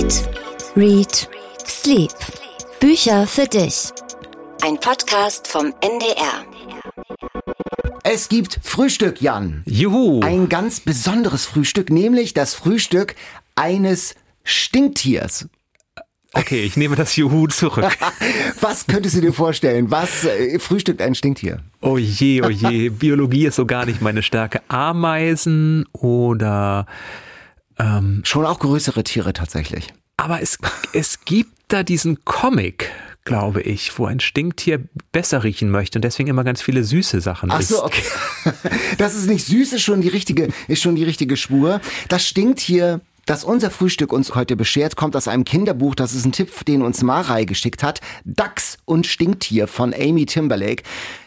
Eat, Read, Sleep. Bücher für dich. Ein Podcast vom NDR. Es gibt Frühstück, Jan. Juhu. Ein ganz besonderes Frühstück, nämlich das Frühstück eines Stinktiers. Okay, ich nehme das Juhu zurück. Was könntest du dir vorstellen? Was äh, frühstückt ein Stinktier? Oh je, oh je. Biologie ist so gar nicht meine Stärke. Ameisen oder. Ähm, Schon auch größere Tiere tatsächlich. aber es, es gibt da diesen Comic, glaube ich, wo ein Stinktier besser riechen möchte und deswegen immer ganz viele süße Sachen Ach isst. so, okay. Das ist nicht süß, ist schon die richtige, ist schon die richtige Spur. Das Stinktier, das unser Frühstück uns heute beschert, kommt aus einem Kinderbuch. Das ist ein Tipp, den uns Marei geschickt hat. Dachs und Stinktier von Amy Timberlake.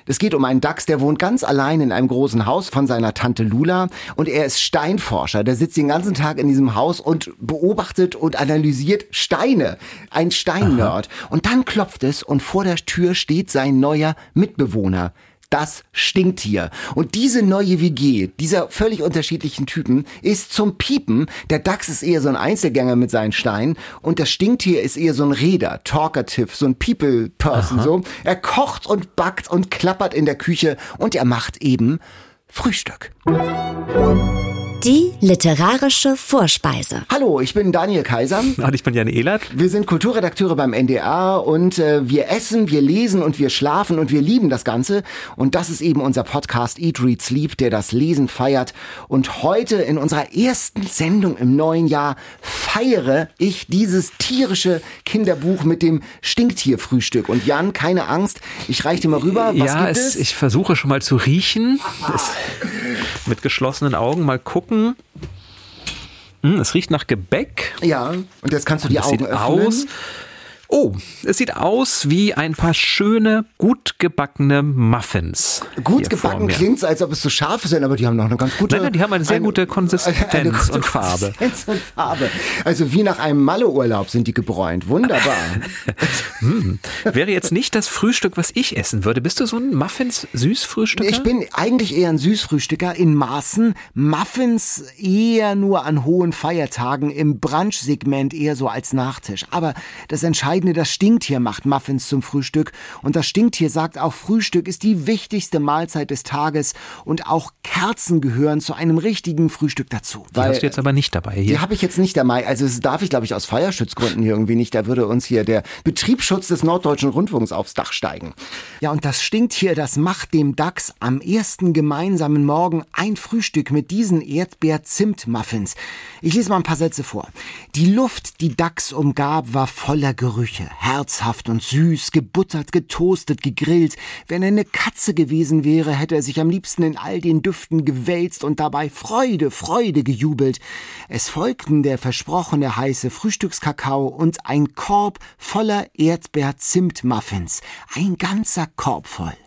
Es geht um einen Dachs, der wohnt ganz allein in einem großen Haus von seiner Tante Lula und er ist Steinforscher. Der sitzt den ganzen Tag in diesem Haus und beobachtet und analysiert Steine. Ein Steinnerd. Und dann klopft es und vor der Tür steht sein neuer Mitbewohner das Stinktier. Und diese neue WG, dieser völlig unterschiedlichen Typen, ist zum Piepen. Der Dachs ist eher so ein Einzelgänger mit seinen Steinen und das Stinktier ist eher so ein Räder, Talkative, so ein People-Person, so. Er kocht und backt und klappert in der Küche und er macht eben Frühstück. Die literarische Vorspeise. Hallo, ich bin Daniel Kaiser. Und ich bin Jan Ehlert. Wir sind Kulturredakteure beim NDR und äh, wir essen, wir lesen und wir schlafen und wir lieben das Ganze. Und das ist eben unser Podcast Eat, Read, Sleep, der das Lesen feiert. Und heute in unserer ersten Sendung im neuen Jahr feiere ich dieses tierische Kinderbuch mit dem Stinktierfrühstück. Und Jan, keine Angst, ich reiche dir mal rüber. Was ja, gibt es, es? ich versuche schon mal zu riechen. Mit geschlossenen Augen mal gucken. Hm, es riecht nach Gebäck. ja, und jetzt kannst du die Augen öffnen. aus. Oh, es sieht aus wie ein paar schöne, gut gebackene Muffins. Gut gebacken klingt als ob es so scharf ist, aber die haben noch eine ganz gute. Nein, nein, die haben eine sehr gute Konsistenz eine gute und Farbe. Konsistenz und Farbe. Also wie nach einem Malle-Urlaub sind die gebräunt. Wunderbar. Wäre jetzt nicht das Frühstück, was ich essen würde. Bist du so ein Muffins-Süßfrühstücker? Ich bin eigentlich eher ein Süßfrühstücker in Maßen. Muffins eher nur an hohen Feiertagen, im Brunch-Segment eher so als Nachtisch. Aber das Entscheidende, das Stinktier macht Muffins zum Frühstück. Und das Stinktier sagt auch, Frühstück ist die wichtigste Mahlzeit des Tages. Und auch Kerzen gehören zu einem richtigen Frühstück dazu. Die hast du jetzt aber nicht dabei Die hier. habe ich jetzt nicht dabei. Also das darf ich, glaube ich, aus Feuerschutzgründen hier irgendwie nicht. Da würde uns hier der Betriebsschutz des Norddeutschen Rundfunks aufs Dach steigen. Ja, und das Stinktier, das macht dem Dachs am ersten gemeinsamen Morgen ein Frühstück mit diesen Erdbeer-Zimt-Muffins. Ich lese mal ein paar Sätze vor. Die Luft, die Dachs umgab, war voller Gerüche. Herzhaft und süß, gebuttert, getoastet, gegrillt. Wenn er eine Katze gewesen wäre, hätte er sich am liebsten in all den Düften gewälzt und dabei Freude, Freude gejubelt. Es folgten der versprochene heiße Frühstückskakao und ein Korb voller Erdbeer-Zimt-Muffins. Ein ganzer Korb voll.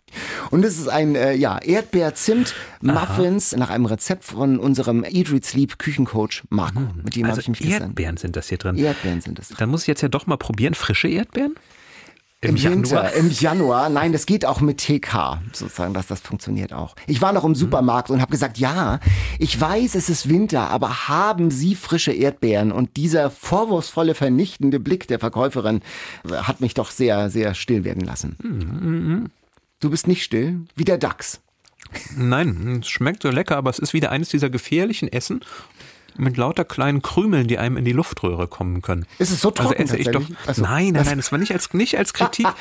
Und es ist ein äh, ja, Erdbeer-Zimt-Muffins nach einem Rezept von unserem Eat, Read, Sleep Küchencoach Marco. Mit dem habe Also ich mich gestern... Erdbeeren sind das hier drin. Erdbeeren sind es. Dann muss ich jetzt ja doch mal probieren. Frische Erdbeeren? Im, Winter, im Januar. Nein, das geht auch mit TK, sozusagen, dass das funktioniert auch. Ich war noch im Supermarkt und habe gesagt, ja, ich weiß, es ist Winter, aber haben Sie frische Erdbeeren? Und dieser vorwurfsvolle, vernichtende Blick der Verkäuferin hat mich doch sehr, sehr still werden lassen. Du bist nicht still, wie der Dachs. Nein, es schmeckt so lecker, aber es ist wieder eines dieser gefährlichen Essen mit lauter kleinen Krümeln, die einem in die Luftröhre kommen können. Ist es so Also trocken esse ich doch. tatsächlich? Ach so. Nein, nein, nein, das war nicht als, nicht als Kritik.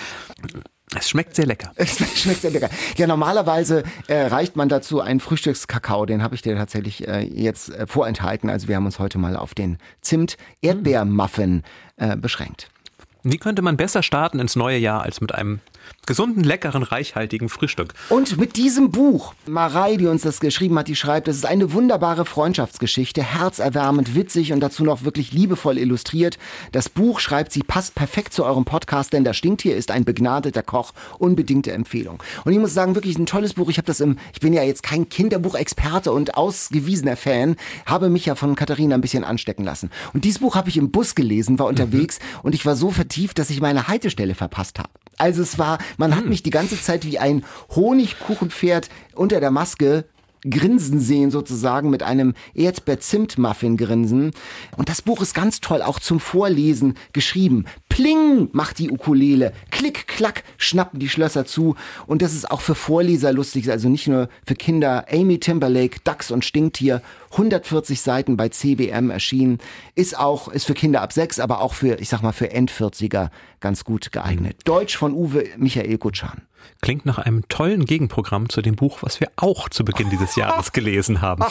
Es schmeckt sehr lecker. Es schmeckt sehr lecker. Ja, normalerweise äh, reicht man dazu einen Frühstückskakao. Den habe ich dir tatsächlich äh, jetzt äh, vorenthalten. Also wir haben uns heute mal auf den Zimt-Erdbeermuffin äh, beschränkt. Wie könnte man besser starten ins neue Jahr als mit einem gesunden, leckeren, reichhaltigen Frühstück? Und mit diesem Buch, Marei, die uns das geschrieben hat, die schreibt, es ist eine wunderbare Freundschaftsgeschichte, herzerwärmend, witzig und dazu noch wirklich liebevoll illustriert. Das Buch, schreibt sie, passt perfekt zu eurem Podcast, denn das Stinktier ist ein begnadeter Koch, unbedingte Empfehlung. Und ich muss sagen, wirklich ein tolles Buch. Ich habe das im, ich bin ja jetzt kein Kinderbuchexperte und ausgewiesener Fan, habe mich ja von Katharina ein bisschen anstecken lassen. Und dieses Buch habe ich im Bus gelesen, war unterwegs und ich war so vertieft, dass ich meine Haltestelle verpasst habe. Also es war, man hat mich die ganze Zeit wie ein Honigkuchenpferd unter der Maske grinsen sehen sozusagen mit einem Erdbeer-Zimt-Muffin-Grinsen. Und das Buch ist ganz toll auch zum Vorlesen geschrieben. Pling macht die Ukulele, klick, klack schnappen die Schlösser zu. Und das ist auch für Vorleser lustig, also nicht nur für Kinder. Amy Timberlake, Dachs und Stinktier, 140 Seiten bei CBM erschienen, ist auch, ist für Kinder ab sechs, aber auch für, ich sag mal, für Endvierziger ganz gut geeignet. Deutsch von Uwe Michael Kutschan. Klingt nach einem tollen Gegenprogramm zu dem Buch, was wir auch zu Beginn dieses Jahres gelesen haben.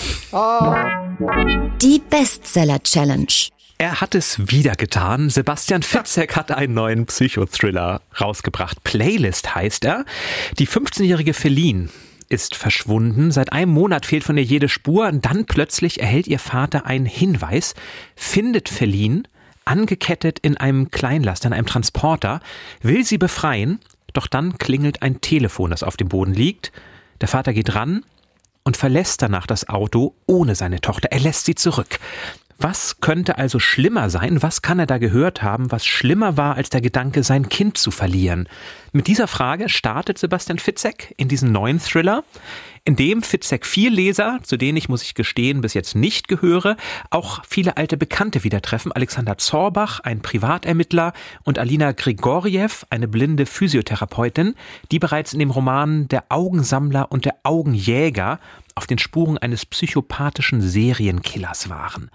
Die Bestseller Challenge. Er hat es wieder getan. Sebastian Fitzek hat einen neuen Psychothriller rausgebracht. Playlist heißt er. Die 15-jährige Feline ist verschwunden. Seit einem Monat fehlt von ihr jede Spur. Dann plötzlich erhält ihr Vater einen Hinweis, findet Feline angekettet in einem Kleinlaster, in einem Transporter, will sie befreien, doch dann klingelt ein Telefon, das auf dem Boden liegt. Der Vater geht ran und verlässt danach das Auto ohne seine Tochter. Er lässt sie zurück. Was könnte also schlimmer sein? Was kann er da gehört haben, was schlimmer war als der Gedanke, sein Kind zu verlieren? Mit dieser Frage startet Sebastian Fitzek in diesen neuen Thriller in dem Fitzek vier Leser, zu denen ich, muss ich gestehen, bis jetzt nicht gehöre, auch viele alte Bekannte wieder treffen. Alexander Zorbach, ein Privatermittler, und Alina Grigoriev, eine blinde Physiotherapeutin, die bereits in dem Roman Der Augensammler und der Augenjäger auf den Spuren eines psychopathischen Serienkillers waren.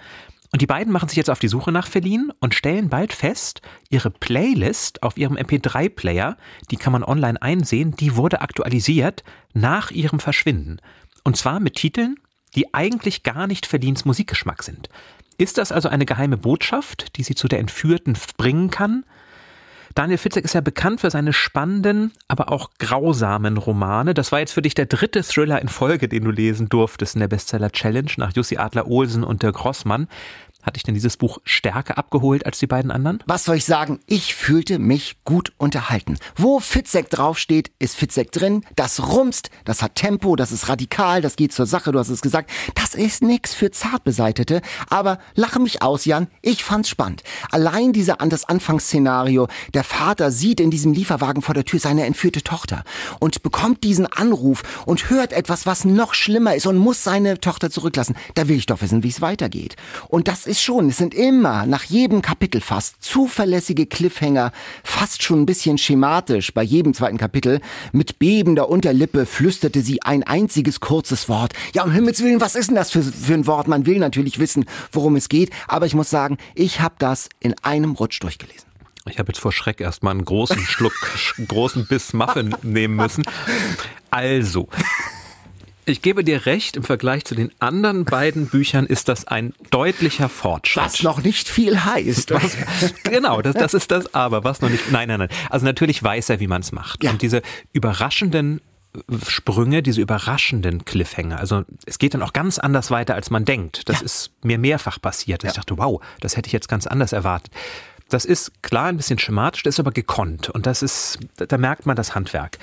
Und die beiden machen sich jetzt auf die Suche nach Feline und stellen bald fest, ihre Playlist auf ihrem MP3-Player, die kann man online einsehen, die wurde aktualisiert nach ihrem Verschwinden. Und zwar mit Titeln, die eigentlich gar nicht Felins Musikgeschmack sind. Ist das also eine geheime Botschaft, die sie zu der Entführten bringen kann? Daniel Fitzek ist ja bekannt für seine spannenden, aber auch grausamen Romane. Das war jetzt für dich der dritte Thriller in Folge, den du lesen durftest in der Bestseller Challenge nach Jussi Adler-Olsen und der Grossmann. Hat dich denn dieses Buch stärker abgeholt als die beiden anderen? Was soll ich sagen? Ich fühlte mich gut unterhalten. Wo Fitzek draufsteht, ist Fitzek drin. Das rumst, das hat Tempo, das ist radikal, das geht zur Sache, du hast es gesagt. Das ist nix für Zartbeseitete. Aber lache mich aus, Jan. Ich fand's spannend. Allein dieser an das Anfangsszenario. Der Vater sieht in diesem Lieferwagen vor der Tür seine entführte Tochter und bekommt diesen Anruf und hört etwas, was noch schlimmer ist und muss seine Tochter zurücklassen. Da will ich doch wissen, wie es weitergeht. Und das ist schon, es sind immer nach jedem Kapitel fast zuverlässige Cliffhanger, fast schon ein bisschen schematisch bei jedem zweiten Kapitel. Mit bebender Unterlippe flüsterte sie ein einziges kurzes Wort. Ja, um Himmels Willen, was ist denn das für, für ein Wort? Man will natürlich wissen, worum es geht, aber ich muss sagen, ich habe das in einem Rutsch durchgelesen. Ich habe jetzt vor Schreck erstmal einen großen Schluck, großen Biss Muffin nehmen müssen. Also, ich gebe dir recht, im Vergleich zu den anderen beiden Büchern ist das ein deutlicher Fortschritt. Was noch nicht viel heißt. Was, genau, das, das ist das Aber, was noch nicht. Nein, nein, nein. Also natürlich weiß er, wie man es macht. Ja. Und diese überraschenden Sprünge, diese überraschenden Cliffhanger. Also es geht dann auch ganz anders weiter, als man denkt. Das ja. ist mir mehrfach passiert. Ja. Ich dachte, wow, das hätte ich jetzt ganz anders erwartet. Das ist klar ein bisschen schematisch, das ist aber gekonnt. Und das ist, da merkt man das Handwerk.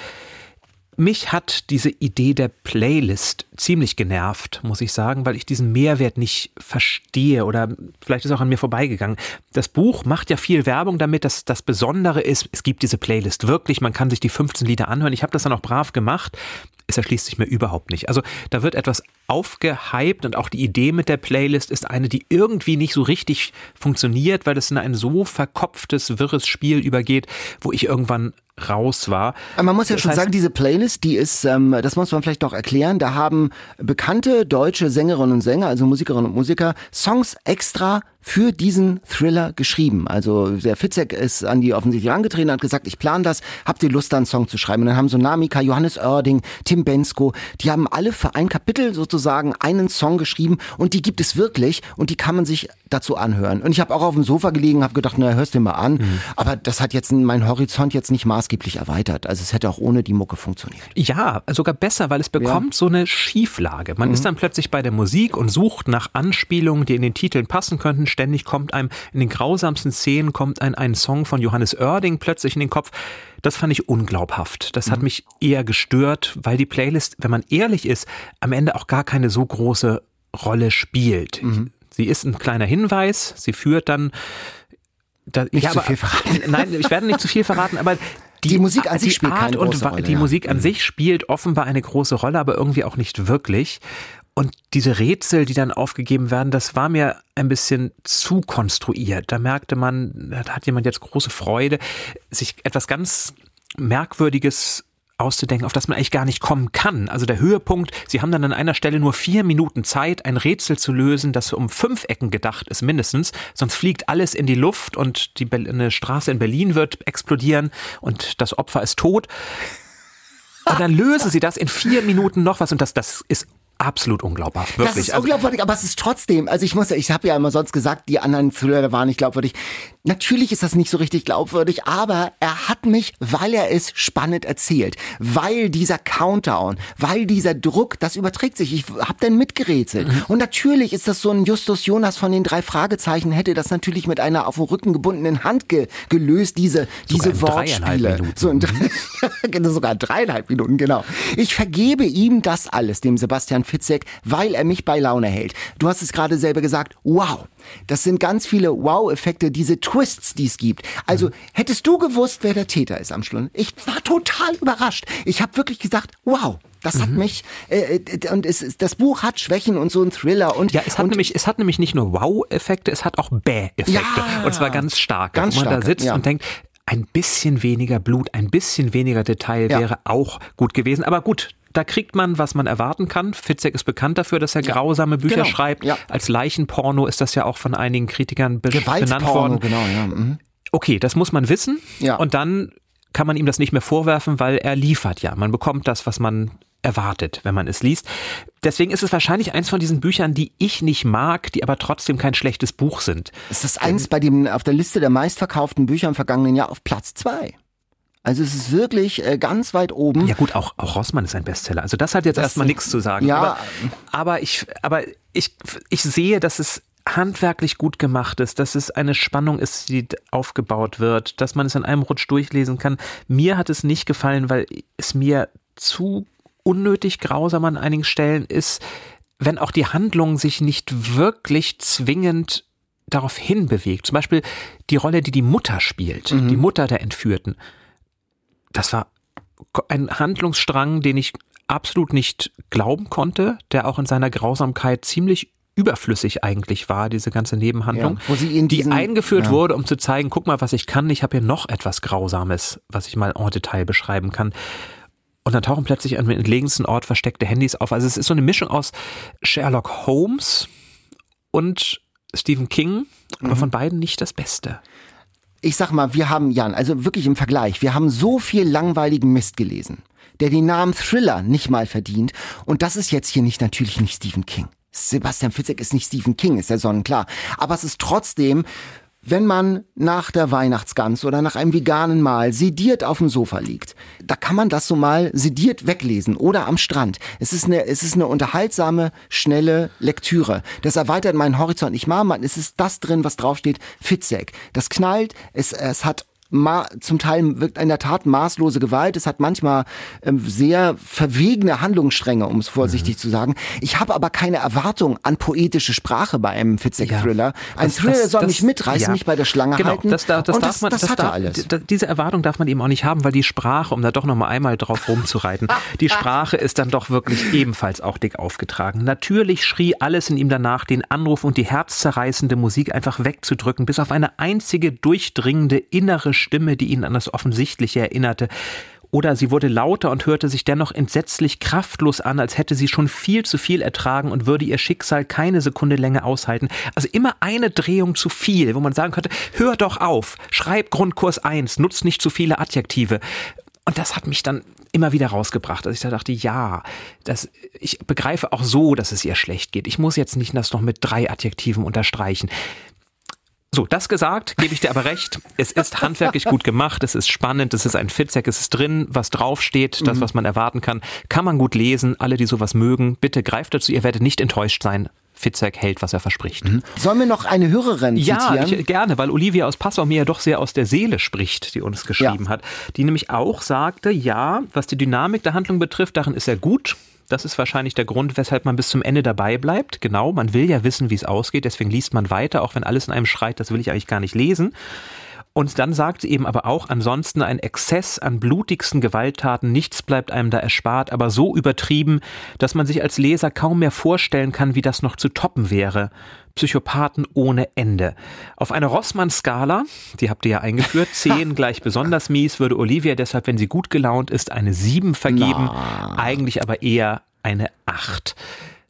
Mich hat diese Idee der Playlist ziemlich genervt, muss ich sagen, weil ich diesen Mehrwert nicht verstehe oder vielleicht ist auch an mir vorbeigegangen. Das Buch macht ja viel Werbung damit, dass das Besondere ist, es gibt diese Playlist wirklich, man kann sich die 15 Lieder anhören. Ich habe das dann auch brav gemacht. Es erschließt sich mir überhaupt nicht. Also da wird etwas aufgehypt und auch die Idee mit der Playlist ist eine, die irgendwie nicht so richtig funktioniert, weil es in ein so verkopftes, wirres Spiel übergeht, wo ich irgendwann raus war. Man muss ja das schon heißt, sagen, diese Playlist, die ist, ähm, das muss man vielleicht noch erklären, da haben bekannte deutsche Sängerinnen und Sänger, also Musikerinnen und Musiker, Songs extra für diesen Thriller geschrieben. Also der Fitzek ist an die offensichtlich herangetreten und hat gesagt, ich plane das, habt ihr Lust da einen Song zu schreiben? Und dann haben so Namika, Johannes Oerding, Tim Bensko, die haben alle für ein Kapitel sozusagen einen Song geschrieben und die gibt es wirklich und die kann man sich dazu anhören. Und ich habe auch auf dem Sofa gelegen, habe gedacht, na hörst du mal an, mhm. aber das hat jetzt mein Horizont jetzt nicht maßgeblich erweitert. Also es hätte auch ohne die Mucke funktioniert. Ja, sogar besser, weil es bekommt ja. so eine Schieflage. Man mhm. ist dann plötzlich bei der Musik und sucht nach Anspielungen, die in den Titeln passen könnten ständig kommt einem in den grausamsten Szenen kommt ein, ein Song von Johannes Oerding plötzlich in den Kopf. Das fand ich unglaubhaft. Das hat mhm. mich eher gestört, weil die Playlist, wenn man ehrlich ist, am Ende auch gar keine so große Rolle spielt. Mhm. Sie ist ein kleiner Hinweis, sie führt dann da, nicht ja, zu aber, viel verraten. Nein, ich werde nicht zu viel verraten, aber die, die Musik an sich spielt Art keine große und Rolle. Die ja. Musik an mhm. sich spielt offenbar eine große Rolle, aber irgendwie auch nicht wirklich. Und diese Rätsel, die dann aufgegeben werden, das war mir ein bisschen zu konstruiert. Da merkte man, da hat jemand jetzt große Freude, sich etwas ganz Merkwürdiges auszudenken, auf das man eigentlich gar nicht kommen kann. Also der Höhepunkt, sie haben dann an einer Stelle nur vier Minuten Zeit, ein Rätsel zu lösen, das um fünf Ecken gedacht ist mindestens, sonst fliegt alles in die Luft und die eine Straße in Berlin wird explodieren und das Opfer ist tot. Und dann lösen sie das in vier Minuten noch was und das, das ist absolut unglaubhaft. Wirklich. Das ist unglaubwürdig, aber es ist trotzdem, also ich muss ja, ich habe ja immer sonst gesagt, die anderen Thriller waren nicht glaubwürdig. Natürlich ist das nicht so richtig glaubwürdig, aber er hat mich, weil er es spannend erzählt, weil dieser Countdown, weil dieser Druck, das überträgt sich. Ich habe dann mitgerätselt. Mhm. Und natürlich ist das so ein Justus Jonas von den drei Fragezeichen, hätte das natürlich mit einer auf den Rücken gebundenen Hand ge gelöst, diese, diese Wortspiele. So in drei, sogar dreieinhalb Minuten, genau. Ich vergebe ihm das alles, dem Sebastian Fitzek, weil er mich bei Laune hält. Du hast es gerade selber gesagt, wow. Das sind ganz viele Wow-Effekte, diese Twists, die es gibt. Also hättest du gewusst, wer der Täter ist am Schluss? Ich war total überrascht. Ich habe wirklich gesagt, wow, das hat mhm. mich äh, äh, und es, das Buch hat Schwächen und so ein Thriller und ja, es hat und, nämlich es hat nämlich nicht nur Wow-Effekte, es hat auch Bäh-Effekte ja, und zwar ganz stark, ganz wo man starke, da sitzt ja. und denkt, ein bisschen weniger Blut, ein bisschen weniger Detail Ja. wäre auch gut gewesen. Aber gut, da kriegt man, was man erwarten kann. Fitzek ist bekannt dafür, dass er grausame Bücher Genau. schreibt. Ja. Als Leichenporno ist das ja auch von einigen Kritikern be benannt worden. genau, ja. Mhm. Okay, das muss man wissen. Ja. Und dann kann man ihm das nicht mehr vorwerfen, weil er liefert ja. Man bekommt das, was man erwartet, wenn man es liest. Deswegen ist es wahrscheinlich eins von diesen Büchern, die ich nicht mag, die aber trotzdem kein schlechtes Buch sind. Es ist eins bei dem auf der Liste der meistverkauften Bücher im vergangenen Jahr auf Platz zwei. Also es ist wirklich äh, ganz weit oben. Ja gut, auch, auch Rossmann ist ein Bestseller. Also das hat jetzt Das- erstmal nichts zu sagen. Ja. Aber, aber ich, aber ich, ich sehe, dass es handwerklich gut gemacht ist, dass es eine Spannung ist, die aufgebaut wird, dass man es in einem Rutsch durchlesen kann. Mir hat es nicht gefallen, weil es mir zu unnötig grausam an einigen Stellen ist, wenn auch die Handlung sich nicht wirklich zwingend darauf hinbewegt. Zum Beispiel die Rolle, die die Mutter spielt, die Mutter der Entführten. Das war ein Handlungsstrang, den ich absolut nicht glauben konnte, der auch in seiner Grausamkeit ziemlich überflüssig eigentlich war, diese ganze Nebenhandlung, Ja, in die diesen- eingeführt ja. wurde, um zu zeigen, guck mal, was ich kann, ich habe hier noch etwas Grausames, was ich mal en Detail beschreiben kann. Und dann tauchen plötzlich an dem entlegensten Ort versteckte Handys auf. Also es ist so eine Mischung aus Sherlock Holmes und Stephen King, aber Mhm. von beiden nicht das Beste. Ich sag mal, wir haben, Jan, also wirklich im Vergleich, wir haben so viel langweiligen Mist gelesen, der den Namen Thriller nicht mal verdient. Und das ist jetzt hier nicht natürlich nicht Stephen King. Sebastian Fitzek ist nicht Stephen King, ist ja sonnenklar. Aber es ist trotzdem, wenn man nach der Weihnachtsgans oder nach einem veganen Mahl sediert auf dem Sofa liegt, da kann man das so mal sediert weglesen oder am Strand. Es ist eine, es ist eine unterhaltsame, schnelle Lektüre. Das erweitert meinen Horizont nicht mal. Man, es ist das drin, was draufsteht. Fitzek. Das knallt. Es, es hat Ma zum Teil wirkt in der Tat maßlose Gewalt. Es hat manchmal ähm, sehr verwegene Handlungsstränge, um es vorsichtig zu sagen. Ich habe aber keine Erwartung an poetische Sprache bei einem Fitzek-Thriller. Ein Das- Thriller das- soll das- mich mitreißen, ja. mich bei der Schlange genau, halten. Das, da- das Und darf das, man, das, hat er darf- alles. Diese Erwartung darf man eben auch nicht haben, weil die Sprache, um da doch noch mal einmal drauf rumzureiten, die Sprache ist dann doch wirklich ebenfalls auch dick aufgetragen. Natürlich schrie alles in ihm danach, den Anruf und die herzzerreißende Musik einfach wegzudrücken, bis auf eine einzige durchdringende innere Stimme, die ihn an das Offensichtliche erinnerte. Oder sie wurde lauter und hörte sich dennoch entsetzlich kraftlos an, als hätte sie schon viel zu viel ertragen und würde ihr Schicksal keine Sekunde länger aushalten. Also immer eine Drehung zu viel, wo man sagen könnte, hör doch auf, schreib Grundkurs 1, nutz nicht zu viele Adjektive. Und das hat mich dann immer wieder rausgebracht, dass ich da dachte, ja, das, ich begreife auch so, dass es ihr schlecht geht. Ich muss jetzt nicht das noch mit drei Adjektiven unterstreichen. So, das gesagt, gebe ich dir aber recht. Es ist handwerklich gut gemacht, es ist spannend, es ist ein Fitzek, es ist drin, was draufsteht, das, was man erwarten kann. Kann man gut lesen, alle, die sowas mögen, bitte greift dazu, ihr werdet nicht enttäuscht sein. Fitzek hält, was er verspricht. Sollen wir noch eine Hörerin Ja, zitieren? ich, gerne, weil Olivia aus Passau mir ja doch sehr aus der Seele spricht, die uns geschrieben hat. Die nämlich auch sagte, ja, was die Dynamik der Handlung betrifft, darin ist er gut. Das ist wahrscheinlich der Grund, weshalb man bis zum Ende dabei bleibt. Genau, man will ja wissen, wie es ausgeht, deswegen liest man weiter, auch wenn alles in einem schreit, das will ich eigentlich gar nicht lesen. Und dann sagt sie eben aber auch, ansonsten ein Exzess an blutigsten Gewalttaten, nichts bleibt einem da erspart, aber so übertrieben, dass man sich als Leser kaum mehr vorstellen kann, wie das noch zu toppen wäre. Psychopathen ohne Ende. Auf einer Rossmann-Skala, die habt ihr ja eingeführt, 10 gleich besonders mies, würde Olivia deshalb, wenn sie gut gelaunt ist, eine 7 vergeben, Na. eigentlich aber eher eine 8.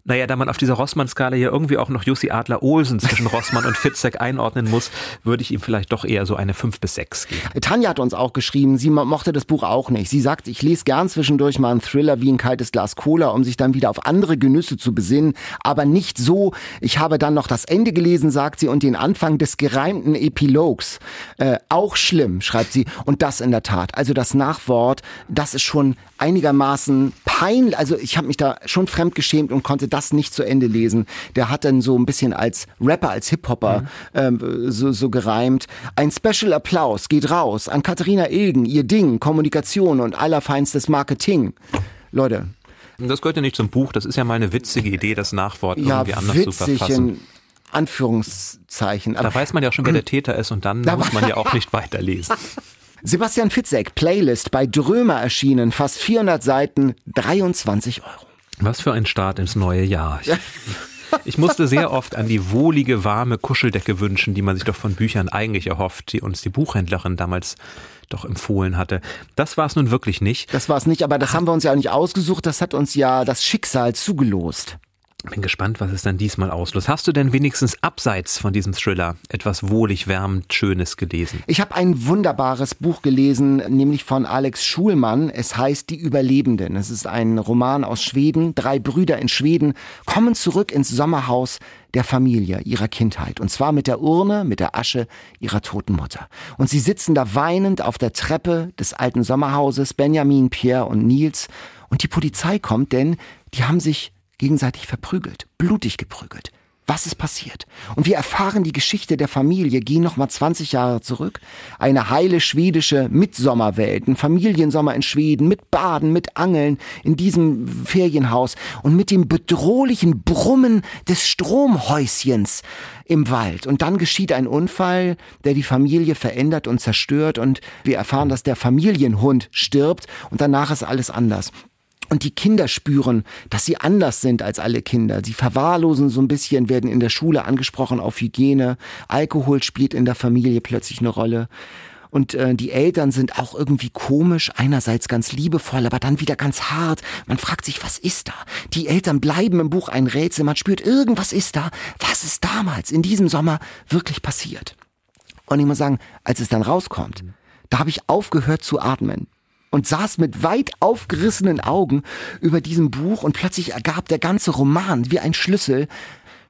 Naja, da man auf dieser Rossmann-Skala ja irgendwie auch noch Jussi Adler-Olsen zwischen Rossmann und Fitzek einordnen muss, würde ich ihm vielleicht doch eher so eine 5 bis 6 geben. Tanja hat uns auch geschrieben, sie mochte das Buch auch nicht. Sie sagt, ich lese gern zwischendurch mal einen Thriller wie ein kaltes Glas Cola, um sich dann wieder auf andere Genüsse zu besinnen, aber nicht so. Ich habe dann noch das Ende gelesen, sagt sie, und den Anfang des gereimten Epilogs. Äh, auch schlimm, schreibt sie. Und das in der Tat. Also das Nachwort, das ist schon einigermaßen peinlich. Also ich habe mich da schon fremdgeschämt und konnte das nicht zu Ende lesen. Der hat dann so ein bisschen als Rapper, als Hip-Hopper mhm. ähm, so, so gereimt. Ein Special Applaus geht raus an Katharina Ilgen, ihr Ding, Kommunikation und allerfeinstes Marketing. Leute, das gehört ja nicht zum Buch, das ist ja mal eine witzige Idee, das Nachwort ja, irgendwie anders zu verfassen. Anführungszeichen. da weiß man ja schon, wer der Täter ist und dann muss man ja auch nicht weiterlesen. Sebastian Fitzek, Playlist bei Drömer erschienen, fast 400 Seiten, 23 Euro. Was für ein Start ins neue Jahr. Ich, ich musste sehr oft an die wohlige, warme Kuscheldecke wünschen, die man sich doch von Büchern eigentlich erhofft, die uns die Buchhändlerin damals doch empfohlen hatte. Das war es nun wirklich nicht. Das war es nicht, aber das haben wir uns ja auch nicht ausgesucht, das hat uns ja das Schicksal zugelost. Bin gespannt, was es dann diesmal auslöst. Hast du denn wenigstens abseits von diesem Thriller etwas wohlig wärmend Schönes gelesen? Ich habe ein wunderbares Buch gelesen, nämlich von Alex Schulmann. Es heißt Die Überlebenden. Es ist ein Roman aus Schweden. Drei Brüder in Schweden kommen zurück ins Sommerhaus der Familie, ihrer Kindheit. Und zwar mit der Urne, mit der Asche ihrer toten Mutter. Und sie sitzen da weinend auf der Treppe des alten Sommerhauses, Benjamin, Pierre und Nils. Und die Polizei kommt, denn die haben sich gegenseitig verprügelt, blutig geprügelt. Was ist passiert? Und wir erfahren die Geschichte der Familie, gehen nochmal 20 Jahre zurück. Eine heile schwedische Mitsommerwelt, ein Familiensommer in Schweden, mit Baden, mit Angeln in diesem Ferienhaus und mit dem bedrohlichen Brummen des Stromhäuschens im Wald. Und dann geschieht ein Unfall, der die Familie verändert und zerstört und wir erfahren, dass der Familienhund stirbt und danach ist alles anders. Und die Kinder spüren, dass sie anders sind als alle Kinder. Sie verwahrlosen so ein bisschen, werden in der Schule angesprochen auf Hygiene. Alkohol spielt in der Familie plötzlich eine Rolle. Und äh, die Eltern sind auch irgendwie komisch, einerseits ganz liebevoll, aber dann wieder ganz hart. Man fragt sich, was ist da? Die Eltern bleiben im Buch ein Rätsel, man spürt, irgendwas ist da. Was ist damals in diesem Sommer wirklich passiert? Und ich muss sagen, als es dann rauskommt, da habe ich aufgehört zu atmen und saß mit weit aufgerissenen Augen über diesem Buch und plötzlich ergab der ganze Roman wie ein Schlüssel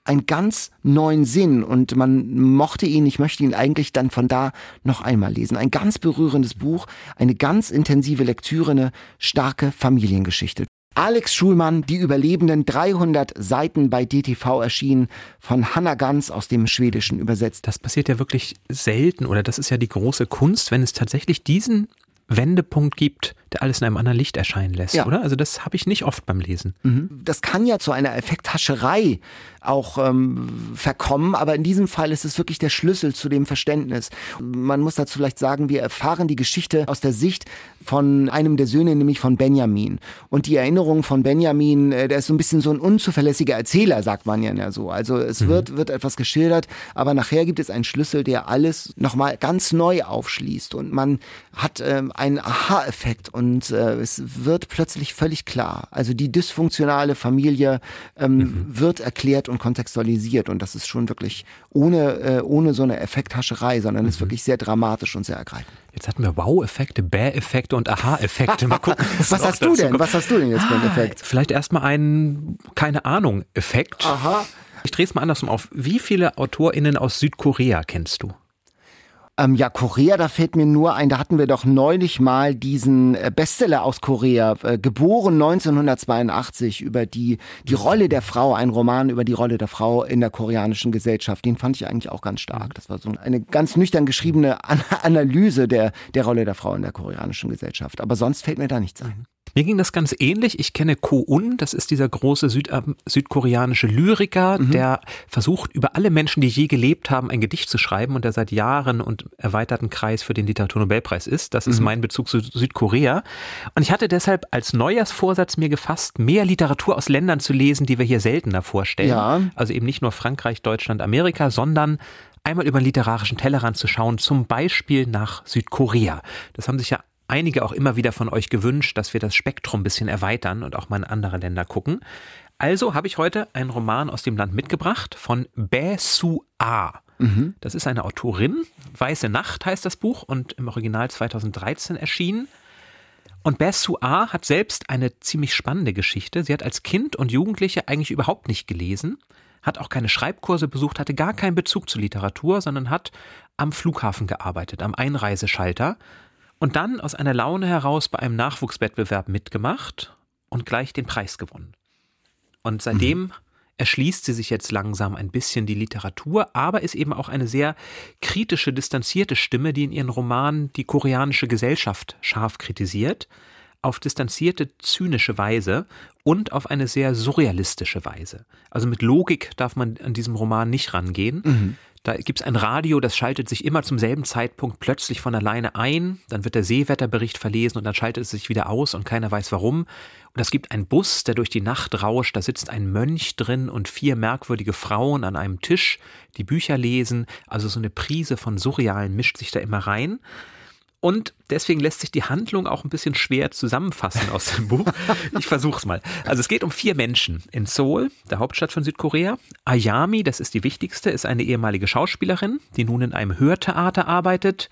einen ganz neuen Sinn und man mochte ihn, ich möchte ihn eigentlich dann von da noch einmal lesen. Ein ganz berührendes Buch, eine ganz intensive Lektüre, eine starke Familiengeschichte. Alex Schulmann, die Überlebenden, 300 Seiten bei DTV erschienen, von Hanna Ganz aus dem Schwedischen übersetzt. Das passiert ja wirklich selten oder das ist ja die große Kunst, wenn es tatsächlich diesen Wendepunkt gibt, der alles in einem anderen Licht erscheinen lässt, ja. oder? Also das habe ich nicht oft beim Lesen. Mhm. Das kann ja zu einer Effekthascherei auch ähm, verkommen, aber in diesem Fall ist es wirklich der Schlüssel zu dem Verständnis. Man muss dazu vielleicht sagen, wir erfahren die Geschichte aus der Sicht von einem der Söhne, nämlich von Benjamin. Und die Erinnerung von Benjamin, äh, der ist so ein bisschen so ein unzuverlässiger Erzähler, sagt man ja so. Also es mhm. wird, wird etwas geschildert, aber nachher gibt es einen Schlüssel, der alles nochmal ganz neu aufschließt und man hat ähm, einen Aha-Effekt und äh, es wird plötzlich völlig klar. Also die dysfunktionale Familie ähm, mhm. wird erklärt und kontextualisiert und das ist schon wirklich ohne, äh, ohne so eine Effekthascherei, sondern mhm. ist wirklich sehr dramatisch und sehr ergreifend. Jetzt hatten wir Wow-Effekte, Bäh-Effekte und Aha-Effekte. Mal gucken. was hast du denn? Was hast du denn jetzt für einen ah, Effekt? Vielleicht erstmal einen, keine Ahnung, Effekt. Aha. Ich drehe es mal andersrum auf. Wie viele AutorInnen aus Südkorea kennst du? Ähm, ja, Korea, da fällt mir nur ein, da hatten wir doch neulich mal diesen äh, Bestseller aus Korea, äh, geboren 1982, über die, die Rolle der Frau, ein Roman über die Rolle der Frau in der koreanischen Gesellschaft. Den fand ich eigentlich auch ganz stark. Das war so eine ganz nüchtern geschriebene An Analyse der, der Rolle der Frau in der koreanischen Gesellschaft. Aber sonst fällt mir da nichts ein. Mir ging das ganz ähnlich. Ich kenne Ko Un, das ist dieser große Süd südkoreanische Lyriker, mhm. der versucht, über alle Menschen, die je gelebt haben, ein Gedicht zu schreiben und der seit Jahren und erweiterten Kreis für den Literaturnobelpreis ist. Das ist mhm. mein Bezug zu Südkorea. Und ich hatte deshalb als Neujahrsvorsatz mir gefasst, mehr Literatur aus Ländern zu lesen, die wir hier seltener vorstellen. Ja. Also eben nicht nur Frankreich, Deutschland, Amerika, sondern einmal über den literarischen Tellerrand zu schauen, zum Beispiel nach Südkorea. Das haben sich ja einige auch immer wieder von euch gewünscht, dass wir das Spektrum ein bisschen erweitern und auch mal in andere Länder gucken. Also habe ich heute einen Roman aus dem Land mitgebracht von Bae Su Ah. Mhm. Das ist eine Autorin. Weiße Nacht heißt das Buch und im Original 2013 erschienen. Und Bae Su Ah hat selbst eine ziemlich spannende Geschichte. Sie hat als Kind und Jugendliche eigentlich überhaupt nicht gelesen, hat auch keine Schreibkurse besucht, hatte gar keinen Bezug zur Literatur, sondern hat am Flughafen gearbeitet, am Einreiseschalter und dann aus einer Laune heraus bei einem Nachwuchswettbewerb mitgemacht und gleich den Preis gewonnen. Und seitdem mhm. erschließt sie sich jetzt langsam ein bisschen die Literatur, aber ist eben auch eine sehr kritische, distanzierte Stimme, die in ihren Romanen die koreanische Gesellschaft scharf kritisiert, auf distanzierte, zynische Weise und auf eine sehr surrealistische Weise. Also mit Logik darf man an diesem Roman nicht rangehen. Mhm. Da gibt es ein Radio, das schaltet sich immer zum selben Zeitpunkt plötzlich von alleine ein. Dann wird der Seewetterbericht verlesen und dann schaltet es sich wieder aus und keiner weiß warum. Und es gibt einen Bus, der durch die Nacht rauscht. Da sitzt ein Mönch drin und vier merkwürdige Frauen an einem Tisch, die Bücher lesen. Also so eine Prise von Surrealen mischt sich da immer rein. Und deswegen lässt sich die Handlung auch ein bisschen schwer zusammenfassen aus dem Buch. Ich versuche es mal. Also es geht um vier Menschen in Seoul, der Hauptstadt von Südkorea. Ayami, das ist die wichtigste, ist eine ehemalige Schauspielerin, die nun in einem Hörtheater arbeitet.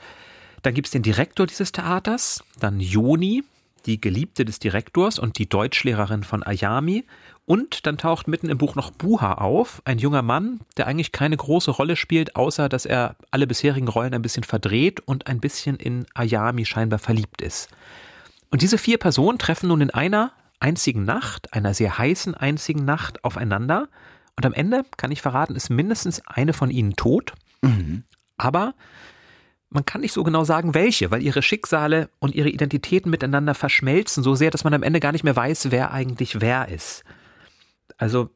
Dann gibt es den Direktor dieses Theaters, dann Joni, die Geliebte des Direktors und die Deutschlehrerin von Ayami. Und dann taucht mitten im Buch noch Buha auf, ein junger Mann, der eigentlich keine große Rolle spielt, außer dass er alle bisherigen Rollen ein bisschen verdreht und ein bisschen in Ayami scheinbar verliebt ist. Und diese vier Personen treffen nun in einer einzigen Nacht, einer sehr heißen einzigen Nacht aufeinander. Und am Ende, kann ich verraten, ist mindestens eine von ihnen tot. Mhm. Aber man kann nicht so genau sagen, welche, weil ihre Schicksale und ihre Identitäten miteinander verschmelzen, so sehr, dass man am Ende gar nicht mehr weiß, wer eigentlich wer ist. Also.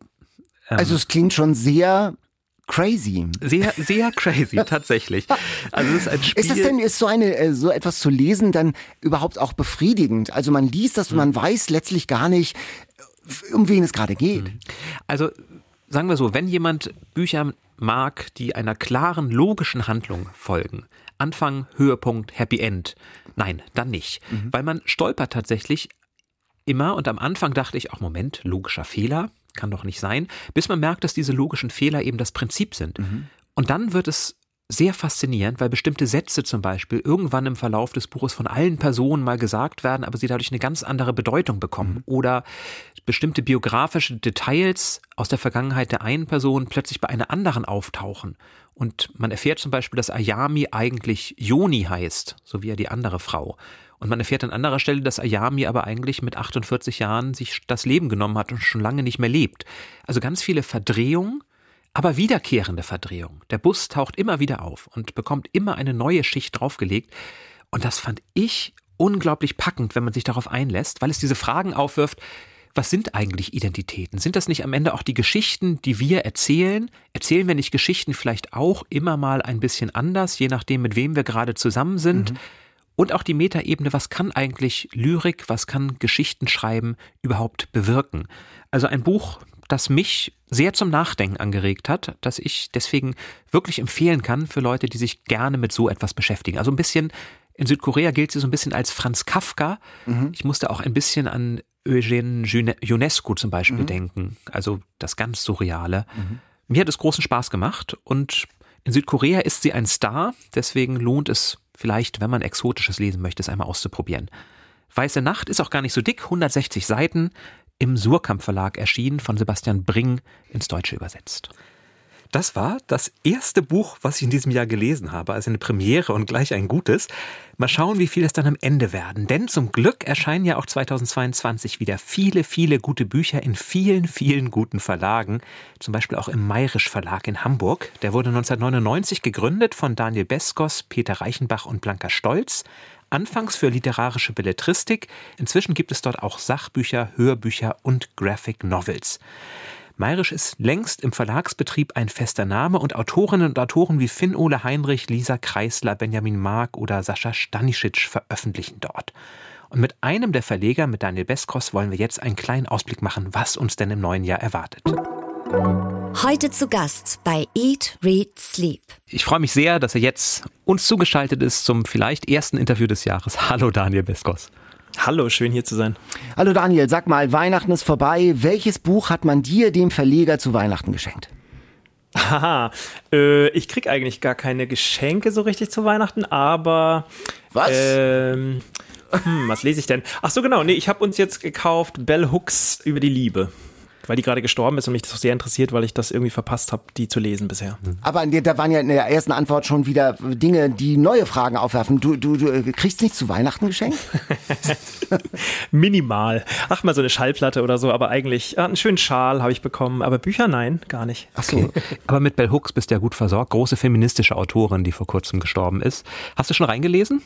Ähm, also es klingt schon sehr crazy. Sehr, sehr crazy, tatsächlich. Also es ist ein Spiel. Ist das denn, ist so eine, äh, so etwas zu lesen dann überhaupt auch befriedigend? Also man liest das und man weiß letztlich gar nicht, um wen es gerade geht. Hm. Also sagen wir so, wenn jemand Bücher mag, die einer klaren, logischen Handlung folgen, Anfang, Höhepunkt, Happy End, nein, dann nicht. Mhm. Weil man stolpert tatsächlich immer und am Anfang dachte ich, ach Moment, logischer Fehler, kann doch nicht sein, bis man merkt, dass diese logischen Fehler eben das Prinzip sind. Mhm. Und dann wird es sehr faszinierend, weil bestimmte Sätze zum Beispiel irgendwann im Verlauf des Buches von allen Personen mal gesagt werden, aber sie dadurch eine ganz andere Bedeutung bekommen. Mhm. Oder bestimmte biografische Details aus der Vergangenheit der einen Person plötzlich bei einer anderen auftauchen. Und man erfährt zum Beispiel, dass Ayami eigentlich Yoni heißt, so wie er die andere Frau. Und man erfährt an anderer Stelle, dass Ayami aber eigentlich mit 48 Jahren sich das Leben genommen hat und schon lange nicht mehr lebt. Also ganz viele Verdrehungen, aber wiederkehrende Verdrehungen. Der Bus taucht immer wieder auf und bekommt immer eine neue Schicht draufgelegt. Und das fand ich unglaublich packend, wenn man sich darauf einlässt, weil es diese Fragen aufwirft, was sind eigentlich Identitäten? Sind das nicht am Ende auch die Geschichten, die wir erzählen? Erzählen wir nicht Geschichten vielleicht auch immer mal ein bisschen anders, je nachdem, mit wem wir gerade zusammen sind? Mhm. Und auch die Metaebene, was kann eigentlich Lyrik, was kann Geschichtenschreiben überhaupt bewirken? Also ein Buch, das mich sehr zum Nachdenken angeregt hat, das ich deswegen wirklich empfehlen kann für Leute, die sich gerne mit so etwas beschäftigen. Also ein bisschen, in Südkorea gilt sie so ein bisschen als Franz Kafka. Mhm. Ich musste auch ein bisschen an Eugene Ionescu zum Beispiel mhm. denken, also das ganz Surreale. Mhm. Mir hat es großen Spaß gemacht und in Südkorea ist sie ein Star, deswegen lohnt es vielleicht, wenn man Exotisches lesen möchte, es einmal auszuprobieren. Weiße Nacht ist auch gar nicht so dick, 160 Seiten, im Surkamp Verlag erschienen, von Sebastian Bring ins Deutsche übersetzt. Das war das erste Buch, was ich in diesem Jahr gelesen habe, also eine Premiere und gleich ein gutes. Mal schauen, wie viel es dann am Ende werden. Denn zum Glück erscheinen ja auch 2022 wieder viele, viele gute Bücher in vielen, vielen guten Verlagen. Zum Beispiel auch im Mayrisch Verlag in Hamburg. Der wurde 1999 gegründet von Daniel Beskos, Peter Reichenbach und Blanca Stolz. Anfangs für literarische Belletristik. Inzwischen gibt es dort auch Sachbücher, Hörbücher und Graphic Novels. Mayrisch ist längst im Verlagsbetrieb ein fester Name und Autorinnen und Autoren wie Finn-Ole Heinrich, Lisa Kreisler, Benjamin Mark oder Sascha Stanisic veröffentlichen dort. Und mit einem der Verleger, mit Daniel Beskos, wollen wir jetzt einen kleinen Ausblick machen, was uns denn im neuen Jahr erwartet. Heute zu Gast bei Eat, Read, Sleep. Ich freue mich sehr, dass er jetzt uns zugeschaltet ist zum vielleicht ersten Interview des Jahres. Hallo Daniel Beskos. Hallo, schön hier zu sein. Hallo Daniel, sag mal, Weihnachten ist vorbei. Welches Buch hat man dir, dem Verleger, zu Weihnachten geschenkt? Haha, äh, ich krieg eigentlich gar keine Geschenke so richtig zu Weihnachten, aber. Was? Ähm, hm, was lese ich denn? Ach so, genau. Nee, ich habe uns jetzt gekauft Bell Hooks über die Liebe weil die gerade gestorben ist und mich das auch sehr interessiert, weil ich das irgendwie verpasst habe, die zu lesen bisher. Aber da waren ja in der ersten Antwort schon wieder Dinge, die neue Fragen aufwerfen. Du, du, du kriegst nicht zu Weihnachten geschenkt? Minimal. Ach, mal so eine Schallplatte oder so, aber eigentlich ja, einen schönen Schal habe ich bekommen, aber Bücher nein, gar nicht. Ach so. aber mit Bell Hooks bist du ja gut versorgt. Große feministische Autorin, die vor kurzem gestorben ist. Hast du schon reingelesen?